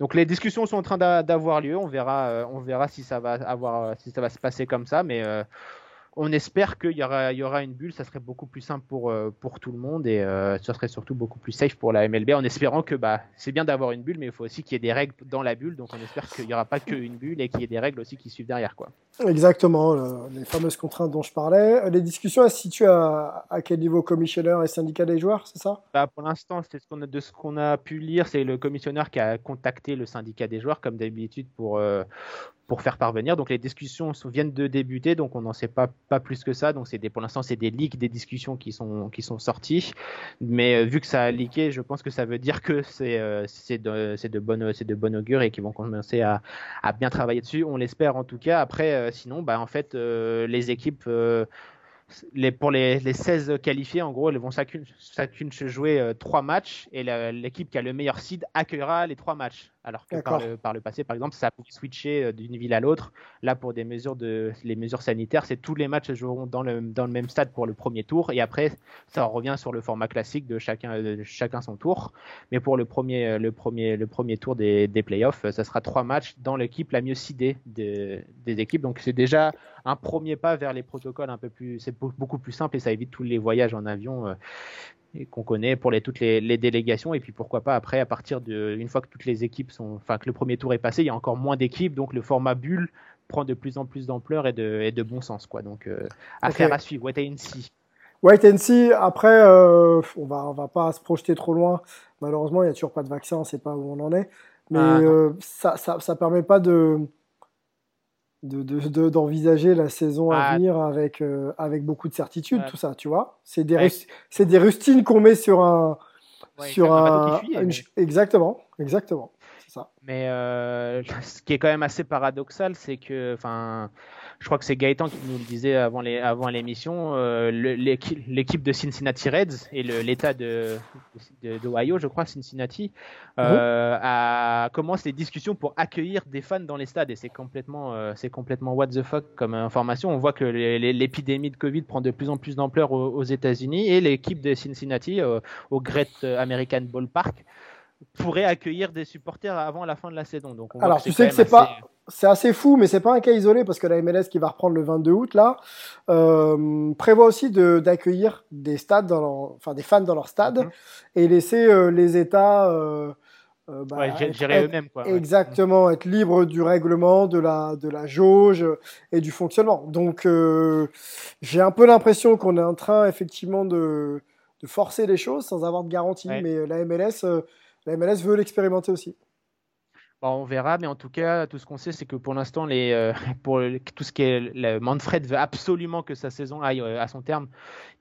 Donc les discussions sont en train d'avoir lieu, on verra, euh, on verra si ça va avoir, si ça va se passer comme ça, mais euh, on espère qu'il y aura, y aura une bulle, ça serait beaucoup plus simple pour, euh, pour tout le monde et euh, ça serait surtout beaucoup plus safe pour la MLB en espérant que bah, c'est bien d'avoir une bulle, mais il faut aussi qu'il y ait des règles dans la bulle, donc on espère qu'il n'y aura pas qu'une bulle et qu'il y ait des règles aussi qui suivent derrière. Quoi. Exactement, les fameuses contraintes dont je parlais. Les discussions, elles se situent à, à quel niveau? Commissionneur et syndicat des joueurs, c'est ça? Bah, Pour l'instant, c'est ce qu'on a, de ce qu'on a pu lire, c'est le commissionneur qui a contacté le syndicat des joueurs, comme d'habitude, pour, euh, pour faire parvenir. Donc les discussions viennent de débuter, donc on n'en sait pas, pas plus que ça. Donc c'est des, pour l'instant c'est des leaks, des discussions qui sont, qui sont sorties. Mais euh, vu que ça a leaké, je pense que ça veut dire que c'est euh, c'est de, de, bonne, de bon augure et qu'ils vont commencer à, à, bien travailler dessus. On l'espère en tout cas. Après, euh, sinon, bah, en fait, les équipes les, pour les, les, 16 qualifiés, en gros, elles vont chacune, chacune se jouer trois matchs et l'équipe qui a le meilleur seed accueillera les trois matchs. Alors que par le, par le, passé, par exemple, ça a switcher euh, d'une ville à l'autre. Là, pour des mesures de, les mesures sanitaires, c'est tous les matchs se joueront dans le, dans le même stade pour le premier tour. Et après, ça revient sur le format classique de chacun, de chacun son tour. Mais pour le premier, euh, le premier, le premier tour des, des playoffs, ça sera trois matchs dans l'équipe la mieux sidée des, des équipes. Donc, c'est déjà un premier pas vers les protocoles un peu plus, c'est beaucoup plus simple et ça évite tous les voyages en avion euh, qu'on connaît pour les, toutes les, délégations. Et puis pourquoi pas après, à partir de une fois que toutes les équipes sont, enfin que le premier tour est passé, il y a encore moins d'équipes, donc le format bulle prend de plus en plus d'ampleur et de, et de bon sens, quoi. Donc euh, affaire à suivre. Wait and see. Wait and see. Après, euh, on va on va pas se projeter trop loin. Malheureusement, il y a toujours pas de vaccin, on sait pas où on en est. Mais ah, euh, ça, ça, ça permet pas de d'envisager de, la saison à ah. venir avec, euh, avec beaucoup de certitude, tout ça, tu vois. C'est des, c'est des rustines qu'on met sur un, sur un, exactement, exactement, ça. Mais ce qui est quand même assez paradoxal, c'est que, je crois que c'est Gaëtan qui nous le disait avant les avant l'émission, euh, l'équipe de Cincinnati Reds et l'État de d'Ohio, je crois, Cincinnati, euh, a, commence les discussions pour accueillir des fans dans les stades et c'est complètement euh, c'est complètement what the fuck comme information. On voit que l'épidémie de Covid prend de plus en plus d'ampleur aux, États-Unis et l'équipe de Cincinnati au Great American Ballpark pourrait accueillir des supporters avant la fin de la saison. Donc Alors, tu sais que c'est pas, c'est assez fou, mais c'est pas un cas isolé parce que la MLS qui va reprendre le 22 août là euh, prévoit aussi d'accueillir des stades, dans enfin des fans dans leur stade mhm. et laisser euh, les États euh, euh bah, gérer eux-mêmes quoi. Exactement, être libre du règlement, de la de la jauge et du fonctionnement. Donc j'ai un peu l'impression qu'on est en train effectivement de, de forcer les choses sans avoir de garantie, mais la MLS la MLS veut l'expérimenter aussi. on verra, mais en tout cas, tout ce qu'on sait, c'est que pour l'instant, les, euh, (laughs) pour tout ce qui est le, Manfred veut absolument que sa saison aille euh, à son terme.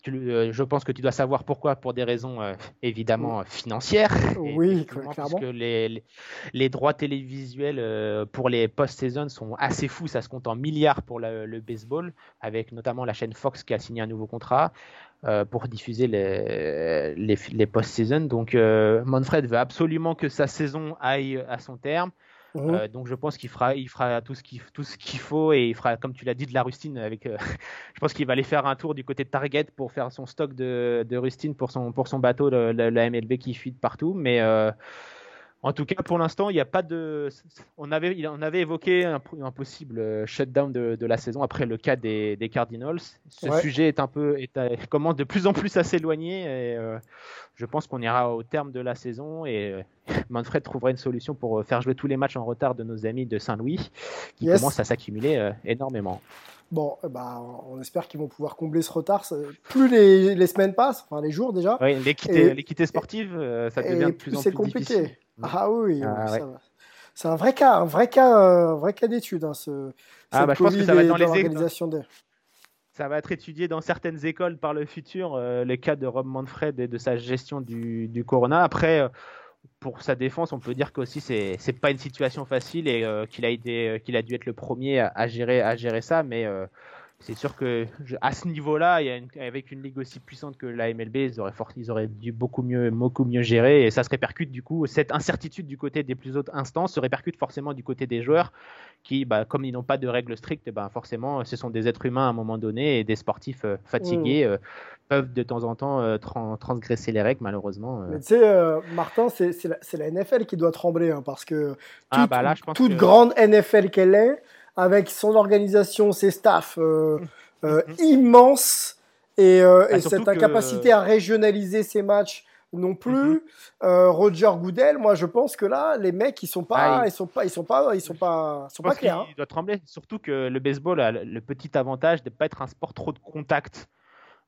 Euh, je pense que tu dois savoir pourquoi, pour des raisons évidemment financières. (laughs) Oui, clairement. Parce que les, les, droits télévisuels pour les post-saison sont assez fous. Ça se compte en milliards pour le baseball, avec notamment la chaîne Fox qui a signé un nouveau contrat. Euh, pour diffuser les, les, les post-season. Donc euh, Manfred veut absolument que sa saison aille à son terme. Mhm. Euh, donc je pense qu'il fera, il fera tout ce qu'il tout ce qu'il faut et il fera, comme tu l'as dit, de la rustine. Avec, (laughs) je pense qu'il va aller faire un tour du côté de Target pour faire son stock de, de rustine pour son pour son bateau, la MLB qui fuit de partout. Mais en tout cas, pour l'instant, il n'y a pas de. On avait, on avait évoqué un, possible euh, shutdown de, de, la saison après le cas des, des Cardinals. Ce sujet est un peu, est, commence de plus en plus à s'éloigner. Et euh, je pense qu'on ira au terme de la saison et euh, (laughs) Manfred trouvera une solution pour faire jouer tous les matchs en retard de nos amis de Saint-Louis, qui commencent à s'accumuler énormément. Bon, bah, on espère qu'ils vont pouvoir combler ce retard. Plus les, les, semaines passent, enfin les jours déjà. Oui, l'équité sportive, ça devient de plus, en plus, compliqué. difficile. Ah oui, ah c'est un vrai cas, un vrai cas, un vrai cas d'étude. Hein, ce, ah bah, je pense que ça va être dans les écoles. Ça va être étudié dans certaines écoles par le futur, euh, les cas de Rob Manfred et de sa gestion du, du Corona. Après, euh, pour sa défense, on peut dire qu'aussi c'est c'est pas une situation facile et euh, qu'il a été qu'il a dû être le premier à, gérer à gérer ça, mais c'est sûr que à ce niveau-là, avec une ligue aussi puissante que la MLB, ils auraient, ils auraient dû beaucoup mieux, beaucoup mieux gérer et ça se répercute du coup. Cette incertitude du côté des plus hautes instances se répercute forcément du côté des joueurs qui, bah, comme ils n'ont pas de règles strictes, bah, forcément, ce sont des êtres humains à un moment donné et des sportifs euh, fatigués. Euh, peuvent de temps en temps euh, transgresser les règles, malheureusement. Mais tu sais, Martin, c'est la, la, NFL qui doit trembler, hein, parce que ah, bah toute, grande NFL qu'elle est, avec son organisation, ses staffs euh, euh, immenses et, euh, bah, cette incapacité à régionaliser ses matchs non plus. Mhm. Roger Goodell, moi je pense que là, les mecs ils sont pas, ah, ils... sont pas, ils sont pas, ils sont pas, sont pas clairs. Hein. Il doit trembler, surtout que le baseball a le petit avantage de ne pas être un sport trop de contact.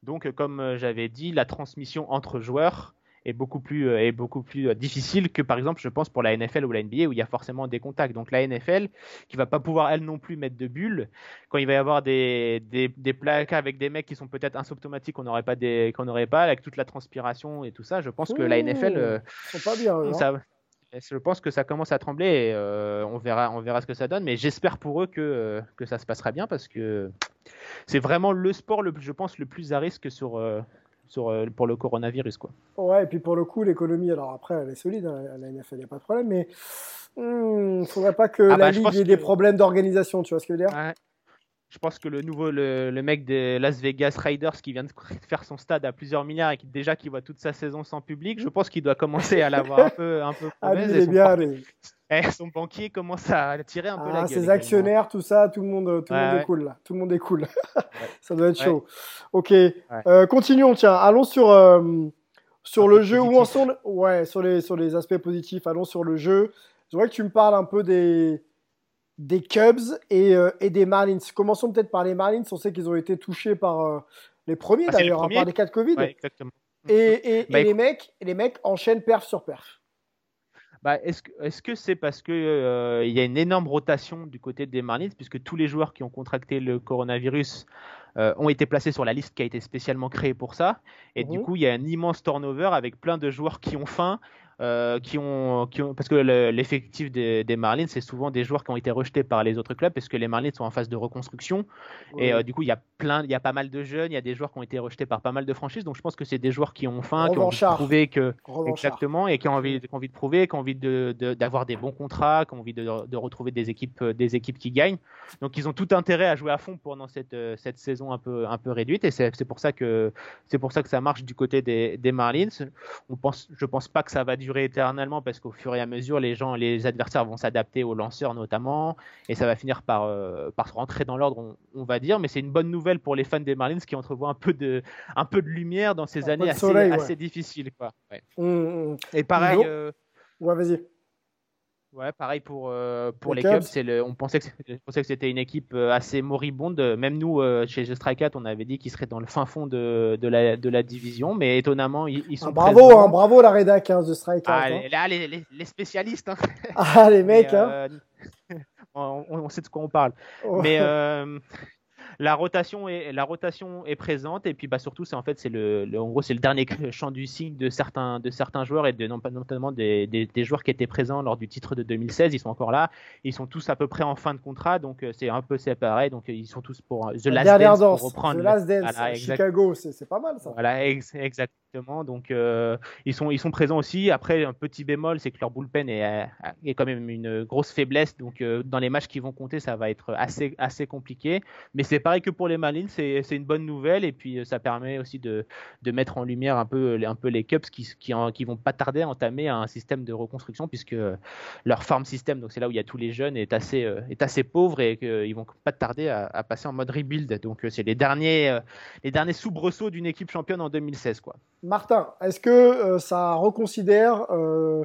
Donc, comme j'avais dit, la transmission entre joueurs est beaucoup plus euh, est beaucoup plus euh, difficile que par exemple je pense pour la NFL ou la NBA où il y a forcément des contacts. Donc la NFL qui va pas pouvoir elle non plus mettre de bulles quand il va y avoir des des, des plaques avec des mecs qui sont peut-être asymptomatiques qu'on n'aurait pas des qu'on n'aurait pas avec toute la transpiration et tout ça. Je pense que la NFL euh, sont pas bien. Ça, je pense que ça commence à trembler et on verra on verra ce que ça donne mais j'espère pour eux que que ça se passera bien parce que c'est vraiment le sport le je pense le plus à risque sur sur, euh, pour le coronavirus. Quoi. Ouais, et puis pour le coup, l'économie, alors après, elle est solide, hein, la NFL, il n'y a pas de problème, mais il hmm, ne faudrait pas que ah la bah, Ligue ait des problèmes d'organisation, tu vois ce que je veux dire? Je pense que le nouveau, le, le, mec des Las Vegas Raiders qui vient de faire son stade à plusieurs milliards et qui déjà qui voit toute sa saison sans public, je pense qu'il doit commencer à l'avoir un peu, un peu ah, il bien, eh, son banquier commence à tirer un peu la ah, gueule. Ses actionnaires, tout ça, tout le monde, tout le monde est cool là. Tout le monde est cool. (laughs) ça doit être chaud. Ok. Euh, continuons, tiens. Allons sur, euh, sur le jeu. Où en sont Ouais, sur les, sur les aspects positifs. Allons sur le jeu. Je voudrais que tu me parles un peu des, des Cubs et, euh, et des Marlins. Commençons peut-être par les Marlins. On sait qu'ils ont été touchés par les premiers ah, d'ailleurs, hein, par les cas de Covid. Et, et, (laughs) bah, et les, mecs, les mecs enchaînent perf sur perf. bah, est-ce que est-ce que c'est parce que euh, y a une énorme rotation du côté des Marlins puisque tous les joueurs qui ont contracté le coronavirus euh, ont été placés sur la liste qui a été spécialement créée pour ça et du Mhm. coup il y a un immense turnover avec plein de joueurs qui ont faim euh, qui, ont, qui ont parce que le- l'effectif des, des Marlins c'est souvent des joueurs qui ont été rejetés par les autres clubs parce que les Marlins sont en phase de reconstruction et euh, du coup il y a plein il y a pas mal de jeunes il y a des joueurs qui ont été rejetés par pas mal de franchises donc je pense que c'est des joueurs qui ont faim qui ont envie de prouver que. Exactement, et qui ont envie, qui ont envie de prouver, qui ont envie de- de- d'avoir des bons contrats, qui ont envie de, de retrouver des équipes, euh, des équipes qui gagnent. Donc ils ont tout intérêt à jouer à fond pendant cette, cette saison un peu, un peu réduite, et c'est c'est pour ça que c'est pour ça que ça marche du côté des, des Marlins. On pense, je pense pas que ça va durer éternellement parce qu'au fur et à mesure, les gens, les adversaires vont s'adapter aux lanceurs notamment, et ça va finir par, euh, par rentrer dans l'ordre, on, on va dire. Mais c'est une bonne nouvelle pour les fans des Marlins qui entrevoient un peu de, un peu de lumière dans ces Un années assez, ouais. assez difficiles, quoi. Ouais. Et pareil. Euh, Ouais, vas-y. Ouais, pareil pour, euh, pour Les les, Cubs. Cubs. c'est le- on pensait que c'était- une équipe euh, assez moribonde. Même nous, euh, chez The Strike Cat, on avait dit qu'ils seraient dans le fin fond de, de, la, de la division, mais étonnamment, ils, ils sont Ah, bravo, hein, bravo la rédac hein, de Strike. Ah, hein. les- là, les, les- les spécialistes, hein. Ah, les (laughs) mecs, Mais, hein. euh, (laughs) on, on sait de quoi on parle. Ouais. Mais (laughs) la rotation est la rotation est présente. Et puis bah surtout c'est en fait c'est le, le- en gros c'est le dernier (laughs) chant du signe de certains de certains joueurs et de notamment des, des, des joueurs qui étaient présents lors du titre de 2016 ils sont encore là. Ils sont tous à peu près en fin de contrat. Donc euh, c'est un peu séparé. Donc euh, ils sont tous pour euh, The La Last Dance pour reprendre The Last Dance Voilà, exact- Chicago, c'est c'est pas mal ça. voilà, ex- Donc, euh, ils, sont, ils sont présents aussi. Après, un petit bémol, c'est que leur bullpen est, euh, est quand même une grosse faiblesse. Donc, euh, dans les matchs qui vont compter, ça va être assez, assez compliqué. Mais c'est pareil que pour les Marlins, c'est une bonne nouvelle. Et puis, ça permet aussi de, de mettre en lumière un peu, un peu les Cubs qui, qui, vont pas tarder à entamer un système de reconstruction puisque leur farm system, donc c'est là où il y a tous les jeunes, est assez, est assez pauvre et qu'ils vont pas tarder à, passer en mode rebuild. Donc, c'est les derniers, les derniers soubresauts d'une équipe championne en 2016. Quoi. Martin, est-ce que euh, ça reconsidère euh,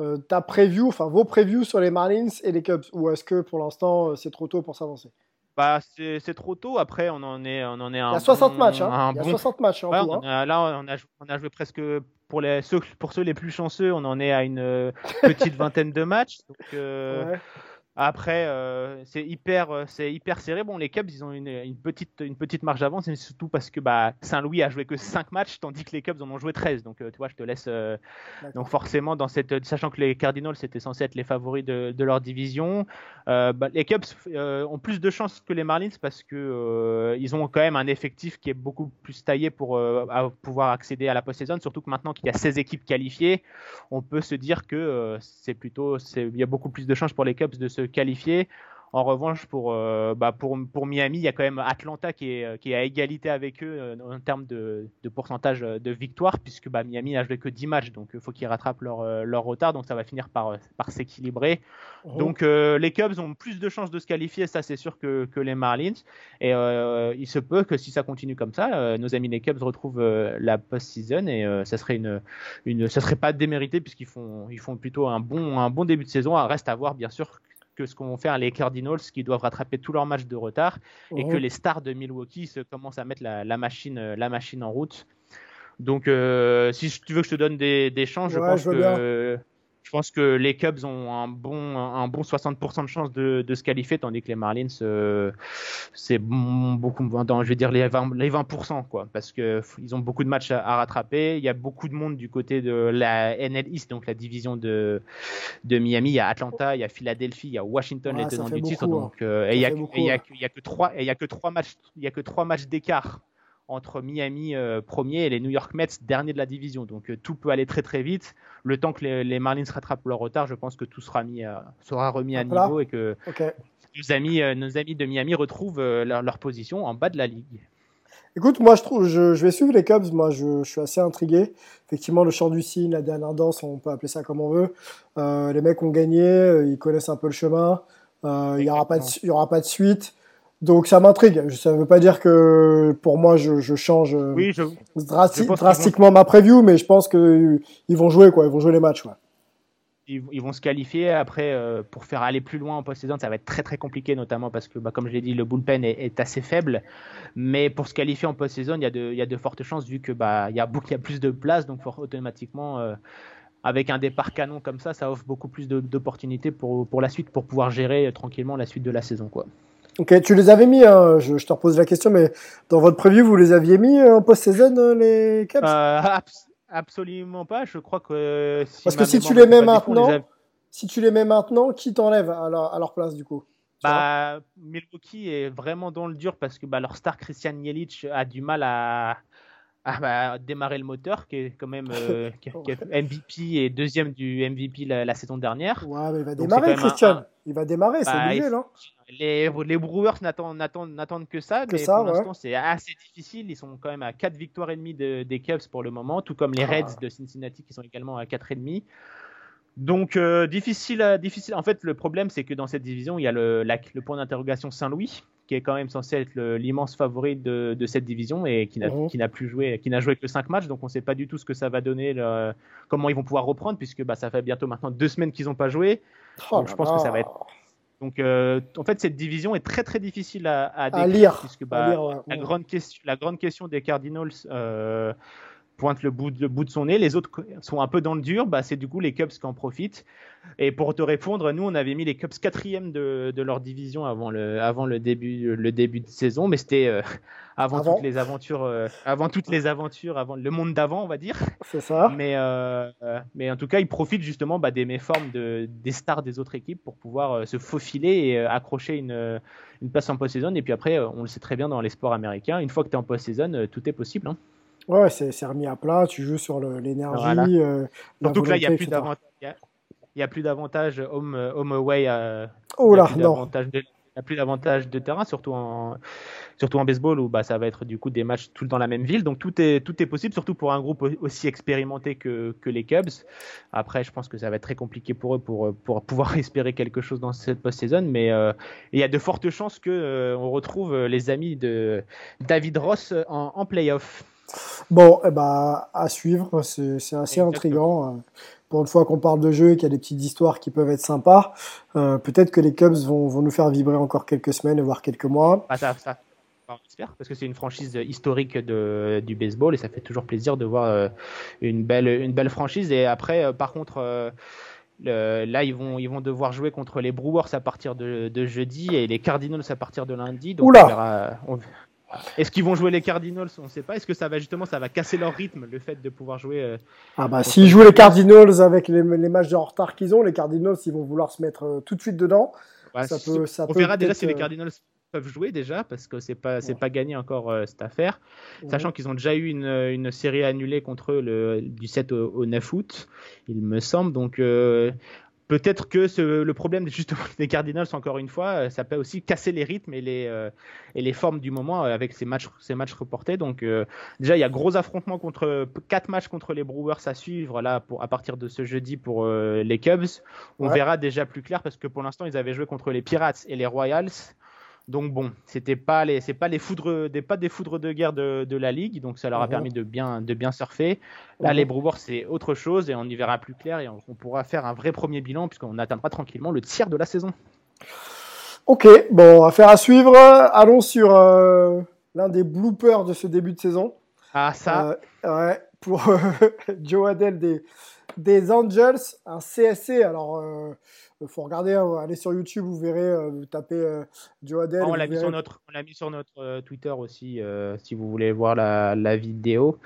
euh, ta preview, enfin vos previews sur les Marlins et les Cubs, ou est-ce que pour l'instant c'est trop tôt pour s'avancer? Bah, c'est trop tôt. Après, on en est, on en est un Il y a 60 bon- matchs, hein. Il y a bon- 60 matchs en Ouais, tout. on hein. a- là, on a, on a joué presque pour les ceux, pour ceux les plus chanceux, on en est à une petite vingtaine de matchs. Donc, Ouais. Après, euh, c'est hyper, euh, c'est hyper serré. Bon, les Cubs, ils ont une, une petite, une petite marge d'avance, mais surtout parce que bah, Saint-Louis a joué que 5 matchs, tandis que les Cubs en ont joué 13. Donc, euh, tu vois, je te laisse. euh, donc, forcément, dans cette, sachant que les Cardinals c'était censé être les favoris de, de leur division, bah, les Cubs ont plus de chances que les Marlins parce que ils ont quand même un effectif qui est beaucoup plus taillé pour à pouvoir accéder à la post-saison. Surtout que maintenant qu'il y a 16 équipes qualifiées, on peut se dire que c'est plutôt, c'est- il y a beaucoup plus de chances pour les Cubs de se qualifier. En revanche, pour, euh, bah, pour, pour Miami, il y a quand même Atlanta qui est, qui est à égalité avec eux euh, en termes de, de pourcentage de victoire, puisque bah, Miami n'a joué que 10 matchs, donc il faut qu'ils rattrapent leur, euh, leur retard, donc ça va finir par, par s'équilibrer. Mhm. Donc euh, les Cubs ont plus de chances de se qualifier, ça c'est sûr que, que les Marlins. Et euh, il se peut que si ça continue comme ça, euh, nos amis les Cubs retrouvent euh, la post-season et euh, ça serait une, une, ça serait pas démérité puisqu'ils font, ils font plutôt un bon, un bon début de saison. Reste à voir bien sûr que ce qu'ont fait les Cardinals qui doivent rattraper tous leurs matchs de retard et que les stars de Milwaukee se commencent à mettre la, la machine, euh, la machine en route. Donc, euh, si tu veux que je te donne des, des chances, je pense je que je pense que les Cubs ont un bon, un bon 60% de chance de, de se qualifier, tandis que les Marlins, euh, c'est beaucoup, dans, je vais dire les 20%, les 20% quoi, parce que f- ils ont beaucoup de matchs à, à rattraper. Il y a beaucoup de monde du côté de la NL East, donc la division de, de Miami. Il y a Atlanta, il y a Philadelphie, il y a Washington, Ouais, les tenants du titre. Donc, euh, et il y a, que- a trois, et il y a que trois matchs, il y a que trois matchs d'écart entre Miami euh, premier et les New York Mets dernier de la division. Donc euh, tout peut aller très très vite. Le temps que les, les Marlins rattrapent leur retard, je pense que tout sera, mis à- sera remis à niveau et que nos amis, euh, nos amis de Miami retrouvent leur, leur position en bas de la ligue. Écoute, moi je trouve, je, je vais suivre les Cubs. Moi, je, je suis assez intrigué. Effectivement, le chant du cygne, la dernière danse, on peut appeler ça comme on veut. Les mecs ont gagné, ils connaissent un peu le chemin. Il y aura aura pas de suite. Donc ça m'intrigue. Ça ne veut pas dire que pour moi je, je change euh, Oui, je, drasti- je pense qu'ils drastiquement ma preview, mais je pense que ils vont jouer quoi. Ils vont jouer les matchs. Ouais. ils, ils vont se qualifier. Après, euh, pour faire aller plus loin en post-saison, ça va être très très compliqué, notamment parce que, bah, comme je l'ai dit, le bullpen est, est assez faible. Mais pour se qualifier en post-saison, il y, a de- il y a de fortes chances vu que bah, il y a beaucoup, il y a plus de place, donc for- automatiquement. euh, avec un départ canon comme ça, ça offre beaucoup plus d'opportunités pour, pour la suite, pour pouvoir gérer tranquillement la suite de la saison. Quoi. Ok, tu les avais mis, hein, je, te repose la question, mais dans votre preview, vous les aviez mis en post-saison, les Caps Absolument pas, je crois que... Parce que si tu les mets maintenant, si tu les mets maintenant, qui t'enlève à, à, leur place du coup? Bah, Milwaukee est vraiment dans le dur parce que bah, leur star Christian Jelic a du mal à, à bah, démarrer le moteur, qui est quand même euh, (laughs) MVP et deuxième du MVP la, saison dernière. Ouais, mais il va démarrer, Christian. Il va démarrer, c'est bah, obligé, non? Les, les Brewers n'attendent que ça, mais pour l'instant c'est assez difficile. Ils sont quand même à 4 victoires et demie des Cubs pour le moment, tout comme les ah. Reds de Cincinnati qui sont également à 4 et demi. Donc euh, difficile, difficile. En fait, le problème, c'est que dans cette division, il y a le, le point d'interrogation Saint-Louis, qui est quand même censé être l'immense favori de, de, cette division et qui n'a mhm. plus joué, qui n'a joué que 5 matchs. Donc on ne sait pas du tout ce que ça va donner, comment ils vont pouvoir reprendre, puisque bah, ça fait bientôt maintenant deux semaines qu'ils n'ont pas joué. Oh donc je pense que ça va être. Donc euh, en fait, cette division est très très difficile à, à, lire. Puisque bah, la, grande question, la grande question des Cardinals. Euh, pointe le bout, de, bout de son nez. Les autres sont un peu dans le dur. Bah, c'est du coup les Cubs qui en profitent. Et pour te répondre, nous, on avait mis les Cubs quatrième de, de leur division avant le, avant le, début, le début de saison. Mais c'était euh, avant, toutes les aventures, euh, avant toutes les aventures, avant le monde d'avant, on va dire. C'est ça. Mais, euh, mais en tout cas, ils profitent justement bah, des méformes de, des stars des autres équipes pour pouvoir se faufiler et accrocher une, une place en post-saison. Et puis après, on le sait très bien dans les sports américains, une fois que tu es en post-saison, tout est possible. Hein. Ouais, c'est remis à plat, tu joues sur l'énergie. Euh, Surtout que là, il n'y a plus d'avantage. Il n'y a plus d'avantage home, home away. Euh, oh là, non. Il n'y a plus d'avantage de terrain, surtout en, surtout en baseball où bah, ça va être du coup des matchs tout dans la même ville. Donc tout est, tout est possible, surtout pour un groupe aussi expérimenté que, que les Cubs. Après, je pense que ça va être très compliqué pour eux pour, pour pouvoir (laughs) espérer quelque chose dans cette post-saison. Mais euh, il y a de fortes chances qu'on euh, on retrouve les amis de David Ross en, en playoff. Bon, eh ben, à suivre, c'est assez intriguant. Euh, pour une fois qu'on parle de jeu et qu'il y a des petites histoires qui peuvent être sympas, euh, peut-être que les Cubs vont, vont, nous faire vibrer encore quelques semaines, voire quelques mois. Ah, ça, ça. parce que c'est une franchise historique de, du baseball et ça fait toujours plaisir de voir euh, une, belle, une belle franchise. Et après, par contre, là, ils vont, ils vont devoir jouer contre les Brewers à partir de, de jeudi et les Cardinals à partir de lundi. Donc Oula est-ce qu'ils vont jouer les Cardinals? On ne sait pas. Est-ce que ça va justement, ça va casser leur rythme, le fait de pouvoir jouer euh, Ah bah s'ils jouent les Cardinals? Avec les, matchs de retard qu'ils ont, les Cardinals ils vont vouloir se mettre euh, tout de suite dedans. ça peut, ça on verra déjà si les euh, Cardinals peuvent jouer déjà parce que c'est pas c'est pas gagné encore cette affaire, sachant qu'ils ont déjà eu une, une, série annulée contre eux le du 7 au, 9 août, il me semble. Donc Peut-être que le problème justement (laughs) des Cardinals, encore une fois, euh, ça peut aussi casser les rythmes et les, euh, et les formes du moment euh, avec ces matchs, ces matchs reportés. Donc déjà, il y a gros affrontements contre quatre matchs contre les Brewers à suivre là pour, à partir de ce jeudi pour les Cubs. On verra déjà plus clair parce que pour l'instant, ils avaient joué contre les Pirates et les Royals. Donc bon, c'était pas les, c'est pas les foudres, des, pas des foudres de guerre de, de la ligue, donc ça leur a mhm. permis de bien, de bien surfer. Là, mhm. les Brewers c'est autre chose et on y verra plus clair et on, pourra faire un vrai premier bilan puisqu'on atteindra tranquillement le tiers de la saison. Ok, bon, affaire à suivre. Allons sur euh, l'un des bloopers de ce début de saison. Ah ça. Euh, ouais, pour (laughs) Joe Adell des, des Angels, un CSC. Alors. Euh, il faut regarder, hein, allez sur YouTube, vous verrez, euh, vous tapez euh, Joe Adel. on l'a mis, sur notre, mis sur notre euh, Twitter aussi, si vous voulez voir la, la vidéo.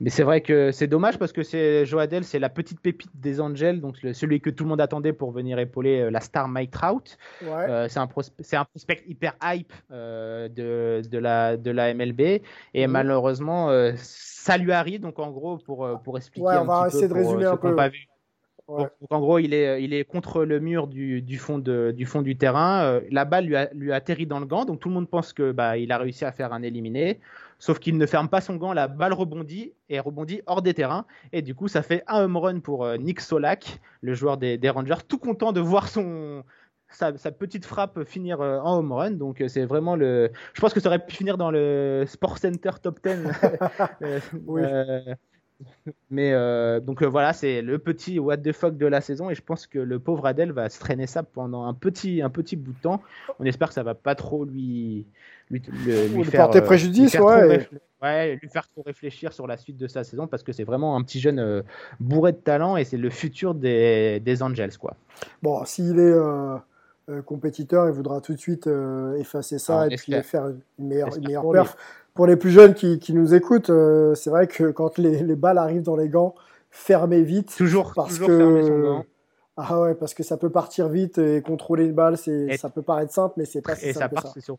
Mais c'est vrai que c'est dommage parce que c'est Joe Adel, c'est la petite pépite des Angels, donc celui que tout le monde attendait pour venir épauler la star Mike Trout. c'est un, prospect, un prospect hyper hype de, de, la, de la MLB. Et mhm. malheureusement, ça lui arrive. Donc en gros, pour, pour expliquer on va essayer de résumer un peu. Donc, en gros, il est, il est contre le mur du, du, fond, de, du fond du terrain. Euh, la balle lui a, lui a atterri dans le gant, donc tout le monde pense que bah, il a réussi à faire un éliminé. Sauf qu'il ne ferme pas son gant, la balle rebondit et rebondit hors des terrains. Et du coup, ça fait un home run pour euh, Nick Solak, le joueur des, des, Rangers, tout content de voir son, sa, sa petite frappe finir euh, en home run. Donc c'est vraiment le. Je pense que ça aurait pu finir dans le Sport Center Top 10. (laughs) (laughs) oui. Mais euh, donc euh, voilà, c'est le petit what the fuck de la saison et je pense que le pauvre Adèle va se traîner ça pendant un petit, un petit bout de temps. On espère que ça va pas trop lui, lui, faire porter euh, préjudice, ouais. ouais, lui faire trop réfléchir sur la suite de sa saison parce que c'est vraiment un petit jeune euh, bourré de talent et c'est le futur des, des Angels. Quoi. Bon, s'il est compétiteur, il voudra tout de suite effacer ça Ah, et puis faire une meilleure, une meilleure perf. Pour les plus jeunes qui, qui nous écoutent, euh, c'est vrai que quand les, les balles arrivent dans les gants, fermez vite. Toujours, parce toujours que fermer son gant. ah ouais, parce que ça peut partir vite et contrôler une balle, c'est ça peut paraître simple, mais c'est pas si Et ça simple que part, ça. c'est sûr-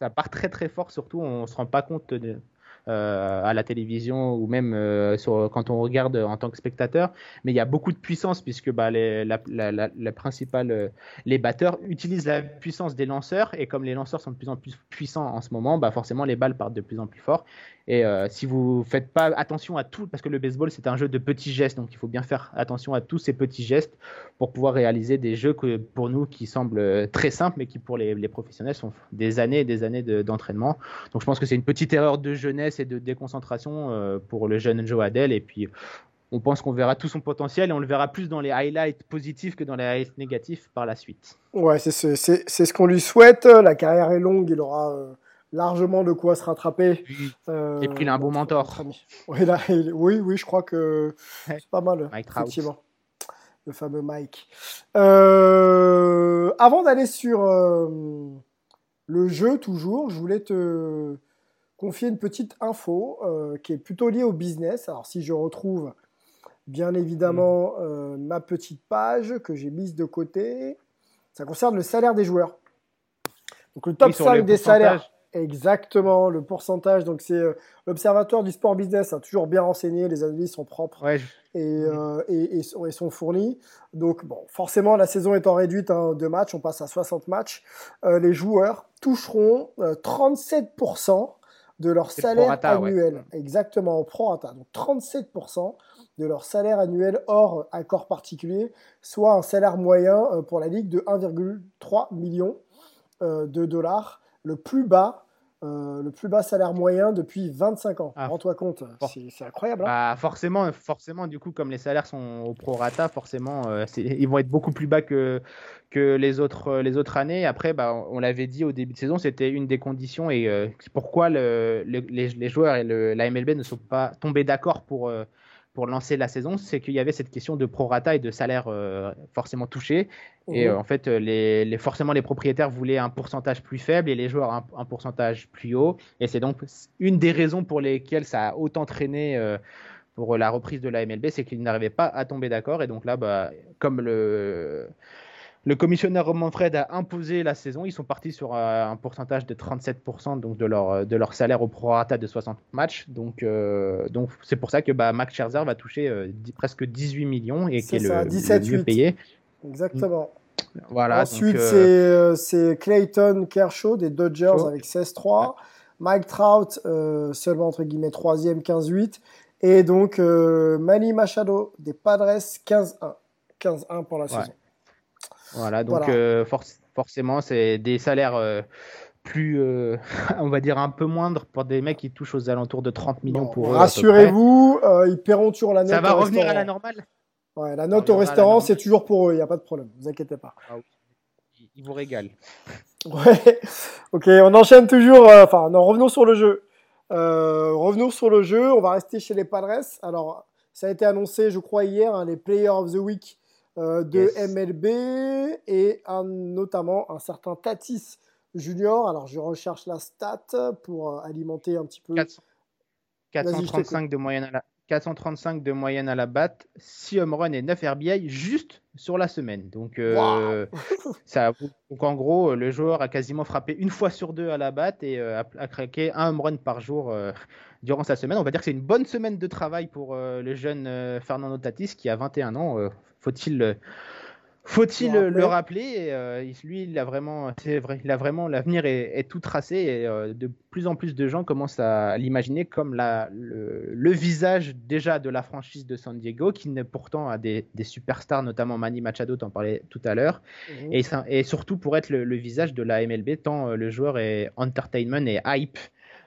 ça part très très fort, surtout on se rend pas compte de- à la télévision ou même euh, quand on regarde en tant que spectateur. Mais il y a beaucoup de puissance puisque bah, euh, les batteurs utilisent la puissance des lanceurs et comme les lanceurs sont de plus en plus puissants en ce moment, bah, forcément les balles partent de plus en plus fort. Et euh, si vous faites pas attention à tout, parce que le baseball c'est un jeu de petits gestes, donc il faut bien faire attention à tous ces petits gestes pour pouvoir réaliser des jeux pour nous qui semblent euh, très simples, mais qui pour les, professionnels sont des années et des années de- d'entraînement. Donc je pense que c'est une petite erreur de jeunesse et de déconcentration euh, pour le jeune Joe Adele. Et puis on pense qu'on verra tout son potentiel et on le verra plus dans les highlights positifs que dans les highlights négatifs par la suite. Ouais, c'est ce, ce qu'on lui souhaite. La carrière est longue, il aura largement de quoi se rattraper. Euh, Et puis il a un bon notre- mentor. Oui, là, il- oui, oui, je crois que c'est pas mal, Mike Trout. effectivement. Le fameux Mike. Euh, avant d'aller sur euh, le jeu, toujours, je voulais te confier une petite info euh, qui est plutôt liée au business. Alors, si je retrouve bien évidemment euh, ma petite page que j'ai mise de côté, ça concerne le salaire des joueurs. Donc, le top Oui, sur 5 le des salaires. Exactement, le pourcentage. Donc, c'est euh, l'Observatoire du sport business, a toujours bien renseigné, les analyses sont propres Ouais, et, euh, et, et sont, et sont fournis. Donc, bon, forcément, la saison étant réduite à deux matchs, on passe à 60 matchs. euh, les joueurs toucheront euh, 37% de leur salaire prorata, ouais. annuel. Exactement, au prorata. Donc, 37% de leur salaire annuel hors accord particulier, soit un salaire moyen pour la Ligue de 1,3 million de dollars, le plus bas. Euh, le plus bas salaire moyen depuis 25 ans. Ah. Rends-toi compte, c'est incroyable. hein. Bah, forcément, forcément, du coup, comme les salaires sont au prorata, forcément, euh, ils vont être beaucoup plus bas que, que les, autres, euh, les autres années. Après, bah, on l'avait dit au début de saison, c'était une des conditions et euh, pourquoi le- le- les, les joueurs et le- la MLB ne sont pas tombés d'accord pour, pour lancer la saison, c'est qu'il y avait cette question de prorata et de salaire euh, forcément touché. Et Mhm. euh, en fait, euh, les, les- forcément, les propriétaires voulaient un pourcentage plus faible et les joueurs un, un pourcentage plus haut. Et c'est donc une des raisons pour lesquelles ça a autant traîné euh, pour la reprise de la MLB, c'est qu'ils n'arrivaient pas à tomber d'accord. Et donc là, bah, comme le, le commissionnaire Manfred a imposé la saison, ils sont partis sur euh, un pourcentage de 37% donc de, leur, de leur salaire au prorata de 60 matchs. Donc euh, donc c'est pour ça que bah, Max Scherzer va toucher euh, presque 18 millions et qui est ça, le, 17, le mieux 8. payé. Exactement. Voilà, Ensuite, euh, c'est euh, Clayton Kershaw des Dodgers avec 16-3. Mike Trout, euh, seulement entre guillemets, troisième, 15-8. Et donc, euh, Manny Machado des Padres, 15-1. 15-1 pour la Ouais. saison. Voilà, donc Voilà. euh, forc- forcément, c'est des salaires euh, plus, euh, (laughs) on va dire, un peu moindres pour des mecs qui touchent aux alentours de 30 millions Bon, pour eux. Rassurez-vous, euh, ils paieront toujours la note Ça va au revenir à la normale? Ouais, la note Ça au restaurant, c'est toujours pour eux, il n'y a pas de problème, ne vous inquiétez pas. Ils- Ils vous régalent. Ouais, (laughs) ok, on enchaîne toujours. euh, Enfin, non, revenons sur le jeu. Euh, revenons sur le jeu. On va rester chez les Padres. Alors, ça a été annoncé, je crois, hier, hein, les Players of the Week euh, de Yes. MLB et un- notamment un certain Tatis Junior. Alors, je recherche la stat pour euh, alimenter un petit peu. 400 Vas-y, je 435 de moyenne à la 435 de moyenne à la batte, 6 home runs et 9 RBI juste sur la semaine. Donc, euh, ça, donc en gros, le joueur a quasiment frappé une fois sur deux à la batte et euh, a, a craqué un home run par jour euh, durant sa semaine. On va dire que c'est une bonne semaine de travail pour euh, le jeune euh, Fernando Tatis qui a 21 ans. Euh, Faut-il le- faut-il Le le, rappeler. Et, euh, Lui, il a vraiment, c'est vrai, il a vraiment l'avenir est, est tout tracé et euh, de plus en plus de gens commencent à l'imaginer comme la, le, le visage déjà de la franchise de San Diego, qui n'est pourtant a des, des superstars, notamment Manny Machado, t'en parlais tout à l'heure, Mhm. et, surtout pour être le, le visage de la MLB, tant euh, le joueur est entertainment et hype,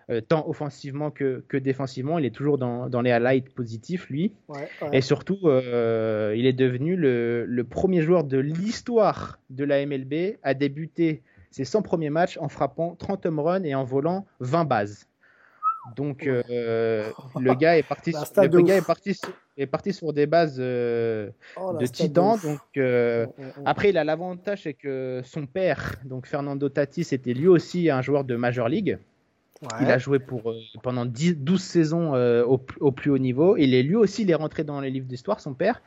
euh, tant offensivement que, que défensivement. Il est toujours dans, dans les highlights positifs, lui. Ouais, ouais. Et surtout, euh, il est devenu le, le premier joueur de l'histoire de la MLB à débuter ses 100 premiers matchs en frappant 30 home runs et en volant 20 bases. Donc euh, le gars est parti, (laughs) sur, stade le de gars ouf. est parti, sur, est parti sur des bases euh, Oh, de titan. ouf. Donc euh, Mm, mm, mm. après, il a l'avantage c'est que son père, donc Fernando Tatis, était lui aussi un joueur de Major League. Il a joué pour, euh, pendant 10, 12 saisons euh, au, au plus haut niveau. Il est lui aussi il est rentré dans les livres d'histoire, son père,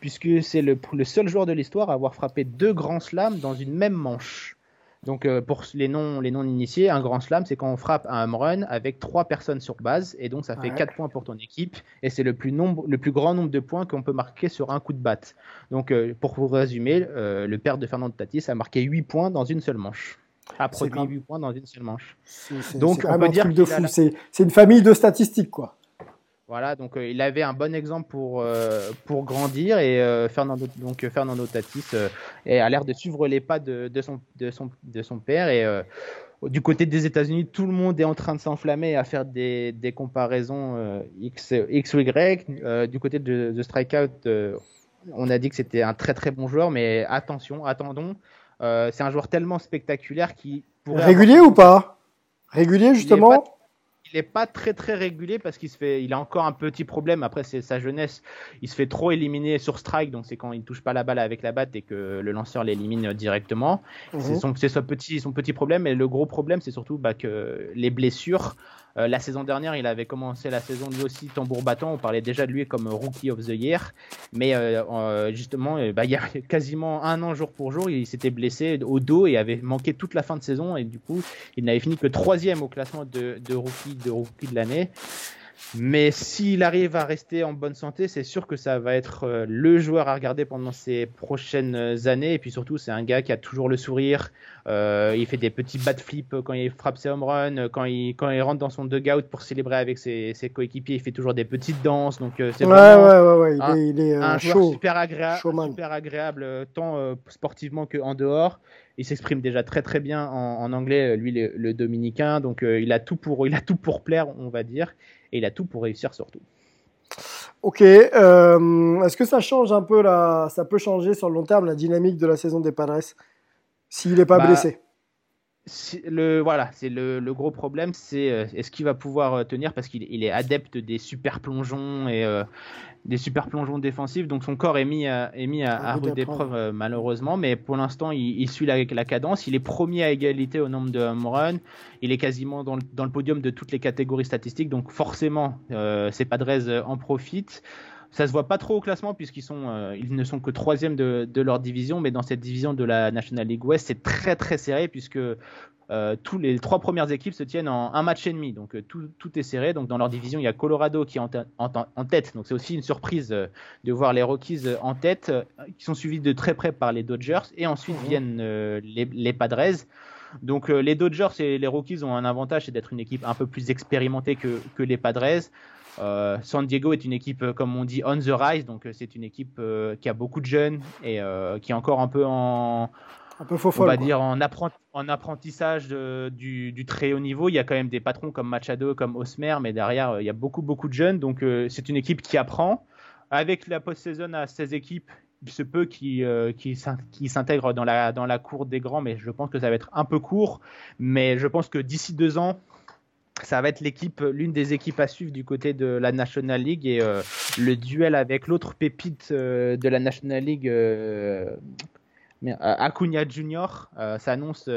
puisque c'est le, le seul joueur de l'histoire à avoir frappé deux grands slams dans une même manche. Donc euh, pour les non les non initiés, un grand slam, c'est quand on frappe un home run avec trois personnes sur base, et donc ça fait Ouais. 4 points pour ton équipe, et c'est le plus nombre, le plus grand nombre de points qu'on peut marquer sur un coup de batte. Donc pour vous résumer, le père de Fernando Tatis a marqué 8 points dans une seule manche. A produit grave. 8 points dans une seule manche. C'est- Donc, on peut un dire truc de fou. la- C'est c'est une famille de statistiques, quoi. Voilà, donc euh, il avait un bon exemple pour, euh, pour grandir et euh, Fernando, donc, Fernando Tatis a l'air de suivre les pas de, de, son, de, son, de son père. Et du côté des États-Unis, tout le monde est en train de s'enflammer à faire des, des comparaisons X, X ou Y. Du côté de, de Strikeout, on a dit que c'était un très très bon joueur, mais attention, attendons. Euh, c'est un joueur tellement spectaculaire qui Régulier avoir- ou pas? Régulier, justement il est pas très très régulier parce qu'il se fait, il a encore un petit problème. Après, c'est sa jeunesse. Il se fait trop éliminer sur strike, donc c'est quand il touche pas la balle avec la batte et que le lanceur l'élimine directement. C'est son, c'est son petit, son petit problème. Et le gros problème, c'est surtout bah, que les blessures. Euh, la saison dernière, il avait commencé la saison lui aussi tambour battant. On parlait déjà de lui comme Rookie of the Year. Mais euh, euh, justement, bah, il y a (laughs) quasiment un an jour pour jour, il s'était blessé au dos et avait manqué toute la fin de saison. Et du coup, il n'avait fini que troisième au classement de, de rookie de rookie de l'année. Mais s'il arrive à rester en bonne santé, c'est sûr que ça va être euh, le joueur à regarder pendant ces prochaines années. Et puis surtout, c'est un gars qui a toujours le sourire. Euh, il fait des petits bat flips quand il frappe ses home runs. Quand il, quand il rentre dans son dugout pour célébrer avec ses, ses coéquipiers, il fait toujours des petites danses. Donc euh, c'est Ouais, vraiment ouais, ouais, ouais. Il un- est, il est euh, un joueur super agréable, super agréable euh, tant euh, sportivement qu'en dehors. Il s'exprime déjà très très bien en, en anglais, euh, lui le, le dominicain, donc euh, il a tout pour il a tout pour plaire, on va dire, et il a tout pour réussir surtout. Ok. euh, Est-ce que ça change un peu la... Ça peut changer sur le long terme la dynamique de la saison des Padres s'il n'est pas Bah, blessé? Le voilà, c'est le, le gros problème, c'est euh, est-ce qu'il va pouvoir euh, tenir parce qu'il il est adepte des super plongeons et euh, des super plongeons défensifs, donc son corps est mis à, est mis à, rude épreuve. euh, malheureusement, mais pour l'instant il, il suit la, la cadence, il est premier à égalité au nombre de home runs, il est quasiment dans le, dans le podium de toutes les catégories statistiques, donc forcément euh, ses Padres en profitent. Ça se voit pas trop au classement puisqu'ils sont, euh, ils ne sont que troisième de, de leur division, mais dans cette division de la National League West, c'est très très serré puisque euh, tous les trois premières équipes se tiennent en un match et demi, donc euh, tout, tout est serré. Donc dans leur division, il y a Colorado qui est en, te- en, en tête, donc c'est aussi une surprise de voir les Rockies en tête, qui sont suivis de très près par les Dodgers, et ensuite Mhm. viennent euh, les, les Padres. Donc euh, les Dodgers et les Rockies ont un avantage, c'est d'être une équipe un peu plus expérimentée que, que les Padres. Euh, San Diego est une équipe, euh, comme on dit, on the rise, donc euh, c'est une équipe euh, qui a beaucoup de jeunes et euh, qui est encore un peu en, Un peu faux on va quoi. dire en, apprent- en apprentissage de- du, du très haut niveau. Il y a quand même des patrons comme Machado, comme Osmer, mais derrière, il y a beaucoup, beaucoup de jeunes. Donc, c'est une équipe qui apprend. Avec la post-saison à 16 équipes, il se peut qu'ils euh, qu'ils s'in- qu'ils s'intègrent dans la, dans la cour des grands, mais je pense que ça va être un peu court. Mais je pense que d'ici deux ans, ça va être l'équipe, l'une des équipes à suivre du côté de la National League et euh, le duel avec l'autre pépite euh, de la National League, euh, euh, Acuna Junior, s'annonce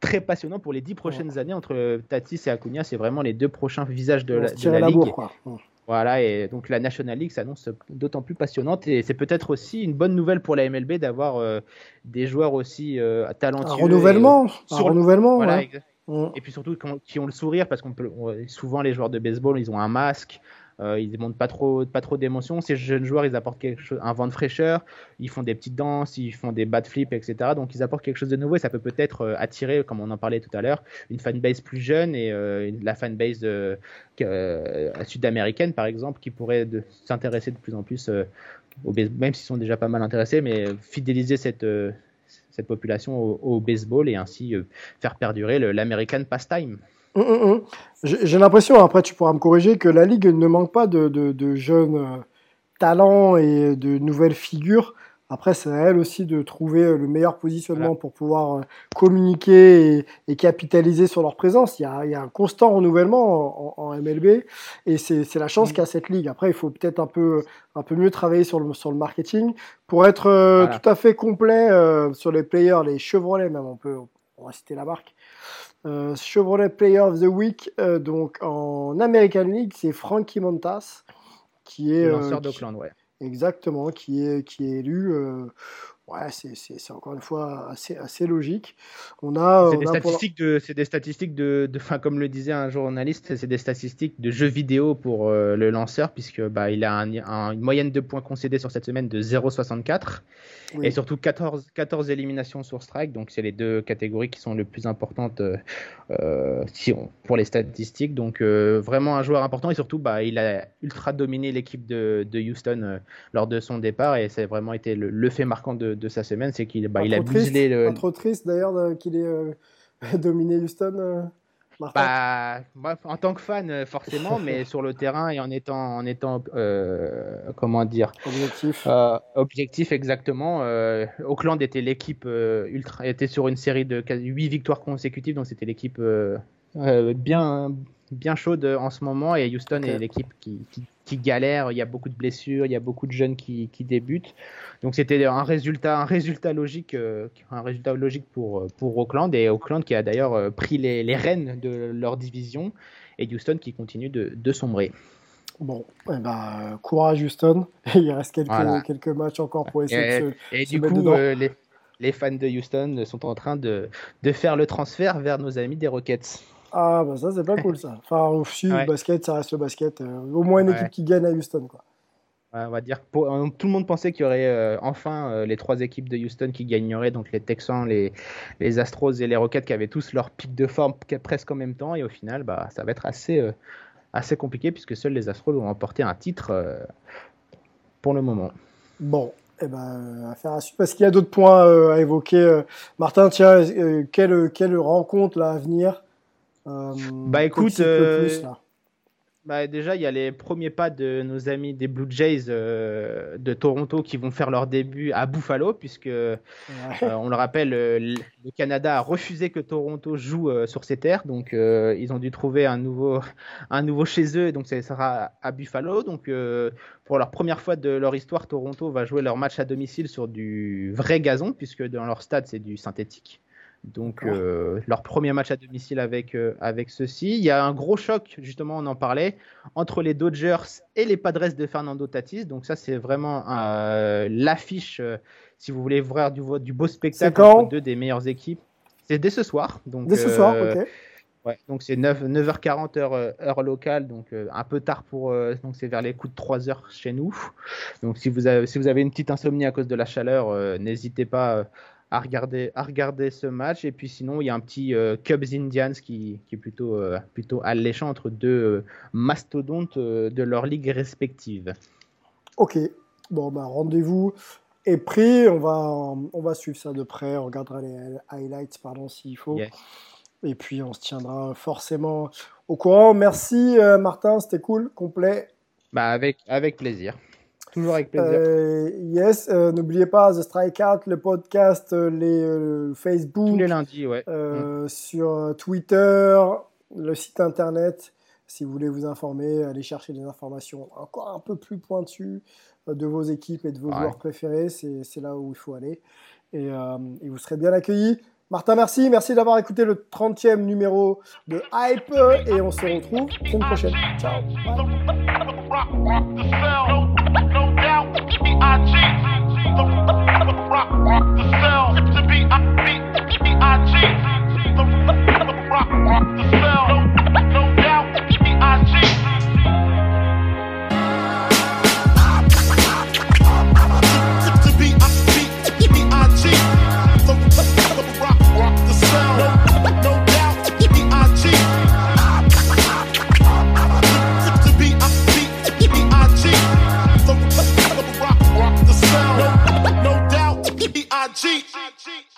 très passionnant pour les dix prochaines années entre Tatis et Acuna. C'est vraiment les deux prochains visages de On la, de la la ligue. bourre, quoi. Mm. Voilà, et donc la National League s'annonce d'autant plus passionnante et c'est peut-être aussi une bonne nouvelle pour la MLB d'avoir des joueurs aussi talentueux. Un renouvellement. Un sur le- renouvellement. voilà, ouais. exact. Mm. Et puis surtout qui ont, le sourire parce qu'on peut souvent les joueurs de baseball ils ont un masque, euh, ils ne montrent pas trop pas trop d'émotion. Ces jeunes joueurs ils apportent quelque chose, un vent de fraîcheur, ils font des petites danses, ils font des bat flips etc. Donc ils apportent quelque chose de nouveau et ça peut peut-être euh, attirer comme on en parlait tout à l'heure une fanbase plus jeune et euh, la fanbase sud-américaine par exemple qui pourrait s'intéresser de plus en plus au baseball, même s'ils sont déjà pas mal intéressés, mais fidéliser cette cette population au, baseball et ainsi euh, faire perdurer l'American pastime. Mm, mm, mm. J'ai l'impression, après tu pourras me corriger, que la Ligue ne manque pas de jeunes euh, talents et de nouvelles figures Après, c'est à elle aussi de trouver euh, le meilleur positionnement pour pouvoir euh, communiquer et, capitaliser sur leur présence. Il y a, il y a un constant renouvellement en, MLB et c'est la chance mm. qu'a cette ligue. Après, il faut peut-être un peu, un peu mieux travailler sur le, sur le marketing pour être euh, tout à fait complet sur les players, les Chevrolet même, on peut, on va citer la marque. Chevrolet Player of the Week, donc en American League, c'est Frankie Montas qui est. Le lanceur d'Oakland, ouais. Exactement, qui est, qui est élu. Ouais, c'est encore une fois assez, assez logique. On a. C'est des, statistiques de, c'est des statistiques de, de fin, comme le disait un journaliste, c'est des statistiques de jeux vidéo pour euh, le lanceur, puisque bah, il a une moyenne de points concédés sur cette semaine de 0,64 et surtout 14, 14 éliminations sur strike. Donc, c'est les deux catégories qui sont les plus importantes euh, euh, si on, pour les statistiques. Donc, euh, vraiment un joueur important et surtout, bah, il a ultra dominé l'équipe de, de, Houston lors de son départ et c'est vraiment été le, fait marquant de, de, sa semaine. C'est qu'il bah, il a muselé le. Pas trop triste d'ailleurs qu'il ait (laughs) dominé Houston. Bah, en tant que fan, euh, forcément, mais (laughs) sur le terrain et en étant, en étant euh, comment dire, objectif. Euh, objectif exactement. Auckland était l'équipe ultra, était sur une série de 8 victoires consécutives, donc c'était l'équipe bien, bien chaude en ce moment et Houston est l'équipe qui, qui, galère. Il y a beaucoup de blessures, il y a beaucoup de jeunes qui, qui débutent. Donc c'était un résultat, un résultat logique, euh, un résultat logique pour, pour Auckland et Auckland qui a d'ailleurs euh, pris les, les, rênes de leur division et Houston qui continue de, de sombrer. Bon, eh ben, courage Houston. (laughs) Il reste quelques, quelques matchs encore pour essayer de se, Et du coup, euh, les, les, fans de Houston sont en train de, de faire le transfert vers nos amis des Rockets. Ah, bah ça, c'est pas cool ça. Enfin, aussi, le basket, ça reste le basket. Euh, au moins une équipe qui gagne à Houston, quoi. on va dire euh, tout le monde pensait qu'il y aurait euh, enfin les trois équipes de Houston qui gagneraient, donc les Texans, les, les Astros et les Rockets qui avaient tous leur pic de forme presque en même temps. Et au final, bah, ça va être assez, assez compliqué puisque seuls les Astros vont remporter un titre pour le moment. Bon, eh ben, affaire à suivre. Parce qu'il y a d'autres points à évoquer. Martin, tiens, quelle, quelle rencontre là, à venir? euh, bah écoute, euh, bah, déjà il y a les premiers pas de nos amis des Blue Jays euh, de Toronto qui vont faire leur début à Buffalo puisque on le rappelle, le Canada a refusé que Toronto joue sur ses terres, donc ils ont dû trouver un nouveau, un nouveau chez eux, donc ça sera à Buffalo. Donc pour leur première fois de leur histoire, Toronto va jouer leur match à domicile sur du vrai gazon puisque dans leur stade c'est du synthétique. Donc euh, leur premier match à domicile avec, euh, avec ceci. Il y a un gros choc, justement, on en parlait, entre les Dodgers et les Padres de Fernando Tatis. Donc ça, c'est vraiment euh, l'affiche, si vous voulez voir du, du beau spectacle entre deux des meilleures équipes. C'est dès ce soir. Donc, dès ce soir, ok. Ouais, donc c'est 9, h 40 heure, heure locale, donc un peu tard pour. donc c'est vers les coups de 3 heures chez nous. Donc si vous avez, si vous avez une petite insomnie à cause de la chaleur, n'hésitez pas à regarder, à regarder ce match. Et puis sinon, il y a un petit euh, Cubs Indians qui, qui est plutôt, euh, plutôt alléchant entre deux euh, mastodontes de leur ligue respective. Ok, bon, bah, rendez-vous est pris. On va, on va suivre ça de près. On regardera les highlights pardon, s'il faut. Et puis on se tiendra forcément au courant. Merci Martin, c'était cool, complet. Bah avec, avec plaisir. Toujours avec plaisir. Euh, yes, euh, n'oubliez pas The Strikeout, le podcast, euh, les Facebook. Tous les lundis, ouais. Mm. Sur Twitter, le site internet. Si vous voulez vous informer, allez chercher des informations encore un peu plus pointues de vos équipes et de vos joueurs préférés. C'est là où il faut aller. Et, et vous serez bien accueillis. Martin, merci. Merci d'avoir écouté le 30e numéro de Hype. Et on se retrouve la semaine prochaine. Ciao. Bye. cheat. I cheat.